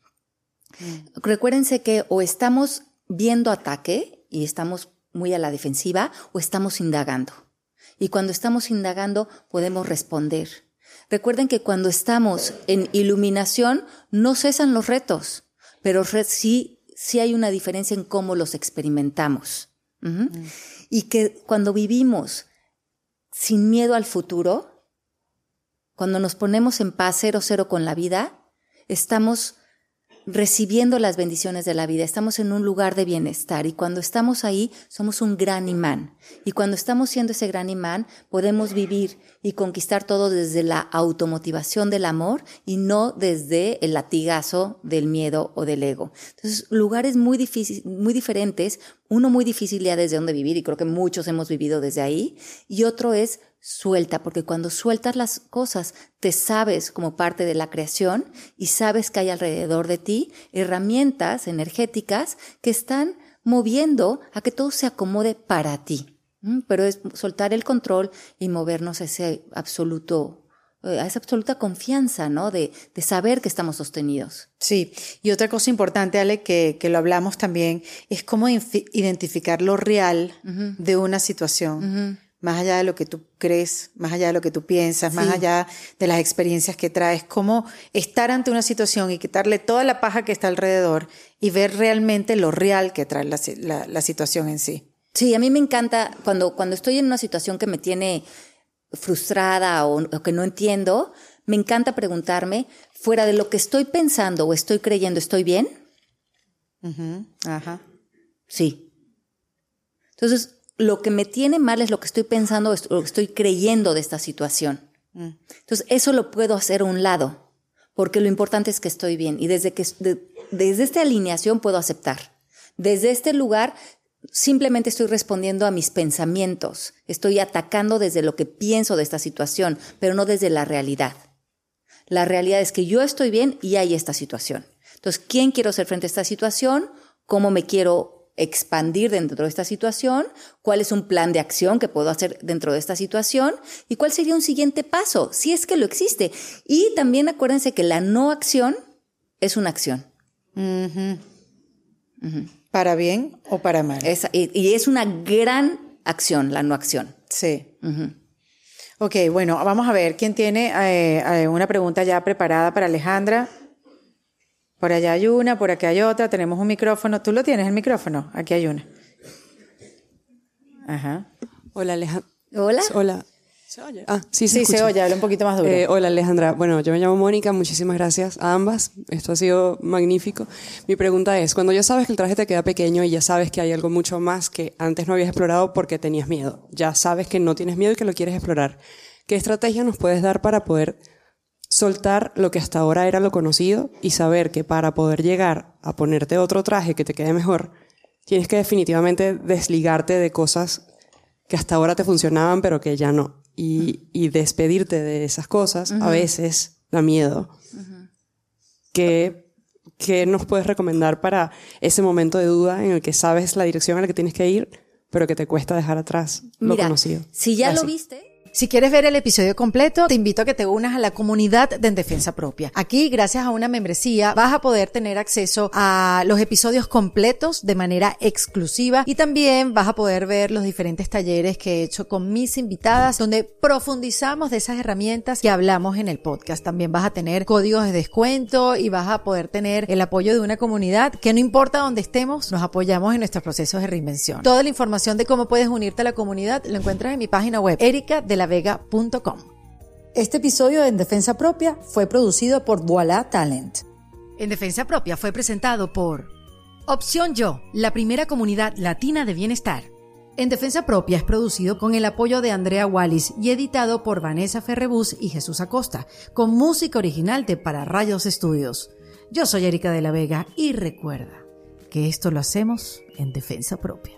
Mm. Recuérdense que o estamos viendo ataque y estamos muy a la defensiva o estamos indagando. Y cuando estamos indagando podemos responder. Recuerden que cuando estamos en iluminación no cesan los retos, pero sí, sí hay una diferencia en cómo los experimentamos. Mm. Y que cuando vivimos sin miedo al futuro, cuando nos ponemos en paz cero cero con la vida, estamos recibiendo las bendiciones de la vida, estamos en un lugar de bienestar y cuando estamos ahí somos un gran imán. Y cuando estamos siendo ese gran imán podemos vivir y conquistar todo desde la automotivación del amor y no desde el latigazo del miedo o del ego. Entonces, lugares muy, difíciles, muy diferentes, uno muy difícil ya desde donde vivir y creo que muchos hemos vivido desde ahí y otro es suelta, porque cuando sueltas las cosas, te sabes como parte de la creación y sabes que hay alrededor de ti herramientas energéticas que están moviendo a que todo se acomode para ti. Pero es soltar el control y movernos a ese absoluto eh, a esa absoluta confianza, ¿no? De, de, saber que estamos sostenidos. Sí, y otra cosa importante, Ale, que, que lo hablamos también, es cómo identificar lo real de una situación más allá de lo que tú crees, más allá de lo que tú piensas, más allá de las experiencias que traes, cómo estar ante una situación y quitarle toda la paja que está alrededor y ver realmente lo real que trae la, la, situación en sí. Sí, a mí me encanta cuando, cuando estoy en una situación que me tiene frustrada o, que no entiendo, me encanta preguntarme, fuera de lo que estoy pensando o estoy creyendo, ¿estoy bien? Ajá. Sí. Entonces, lo que me tiene mal es lo que estoy pensando, lo que estoy creyendo de esta situación. Mm. Entonces, eso lo puedo hacer a un lado, porque lo importante es que estoy bien. Y desde, que, desde esta alineación puedo aceptar. Desde este lugar simplemente estoy respondiendo a mis pensamientos. Estoy atacando desde lo que pienso de esta situación, pero no desde la realidad. La realidad es que yo estoy bien y hay esta situación. Entonces, ¿quién quiero ser frente a esta situación? ¿Cómo me quiero expandir dentro de esta situación, cuál es un plan de acción que puedo hacer dentro de esta situación y cuál sería un siguiente paso, si es que lo existe. Y también acuérdense que la no acción es una acción. Para bien o para mal. y, es una gran acción, la no acción. Sí. Ok, bueno, vamos a ver quién tiene eh, eh, una pregunta ya preparada para Alejandra. Por allá hay una, por aquí hay otra, tenemos un micrófono. ¿Tú lo tienes el micrófono? Aquí hay una. Ajá. Hola, Alejandra. Hola. Hola. ¿Se oye? Ah, sí, se, sí, se oye, habla un poquito más duro. Eh, hola, Alejandra. Bueno, yo me llamo Mónica, muchísimas gracias a ambas. Esto ha sido magnífico. Mi pregunta es, cuando ya sabes que el traje te queda pequeño y ya sabes que hay algo mucho más que antes no habías explorado porque tenías miedo, ya sabes que no tienes miedo y que lo quieres explorar, ¿qué estrategia nos puedes dar para poder soltar lo que hasta ahora era lo conocido y saber que para poder llegar a ponerte otro traje que te quede mejor, tienes que definitivamente desligarte de cosas que hasta ahora te funcionaban pero que ya no. Y, despedirte de esas cosas a veces da miedo. ¿Qué, nos puedes recomendar para ese momento de duda en el que sabes la dirección a la que tienes que ir, pero que te cuesta dejar atrás lo conocido? Si ya lo viste, Si quieres ver el episodio completo, te invito a que te unas a la comunidad de En Defensa Propia. Aquí, gracias a una membresía, vas a poder tener acceso a los episodios completos de manera exclusiva y también vas a poder ver los diferentes talleres que he hecho con mis invitadas, donde profundizamos de esas herramientas que hablamos en el podcast. También vas a tener códigos de descuento y vas a poder tener el apoyo de una comunidad que no importa dónde estemos, nos apoyamos en nuestros procesos de reinvención. Toda la información de cómo puedes unirte a la comunidad lo encuentras en mi página web, Erika de Este episodio En Defensa Propia fue producido por Voila Talent. En Defensa Propia fue presentado por Opción Yo, la primera comunidad latina de bienestar. En Defensa Propia es producido con el apoyo de Andrea Wallis y editado por Vanessa Ferrebus y Jesús Acosta, con música original de Para Rayos Estudios. Yo soy Erika de la Vega y recuerda que esto lo hacemos en Defensa Propia.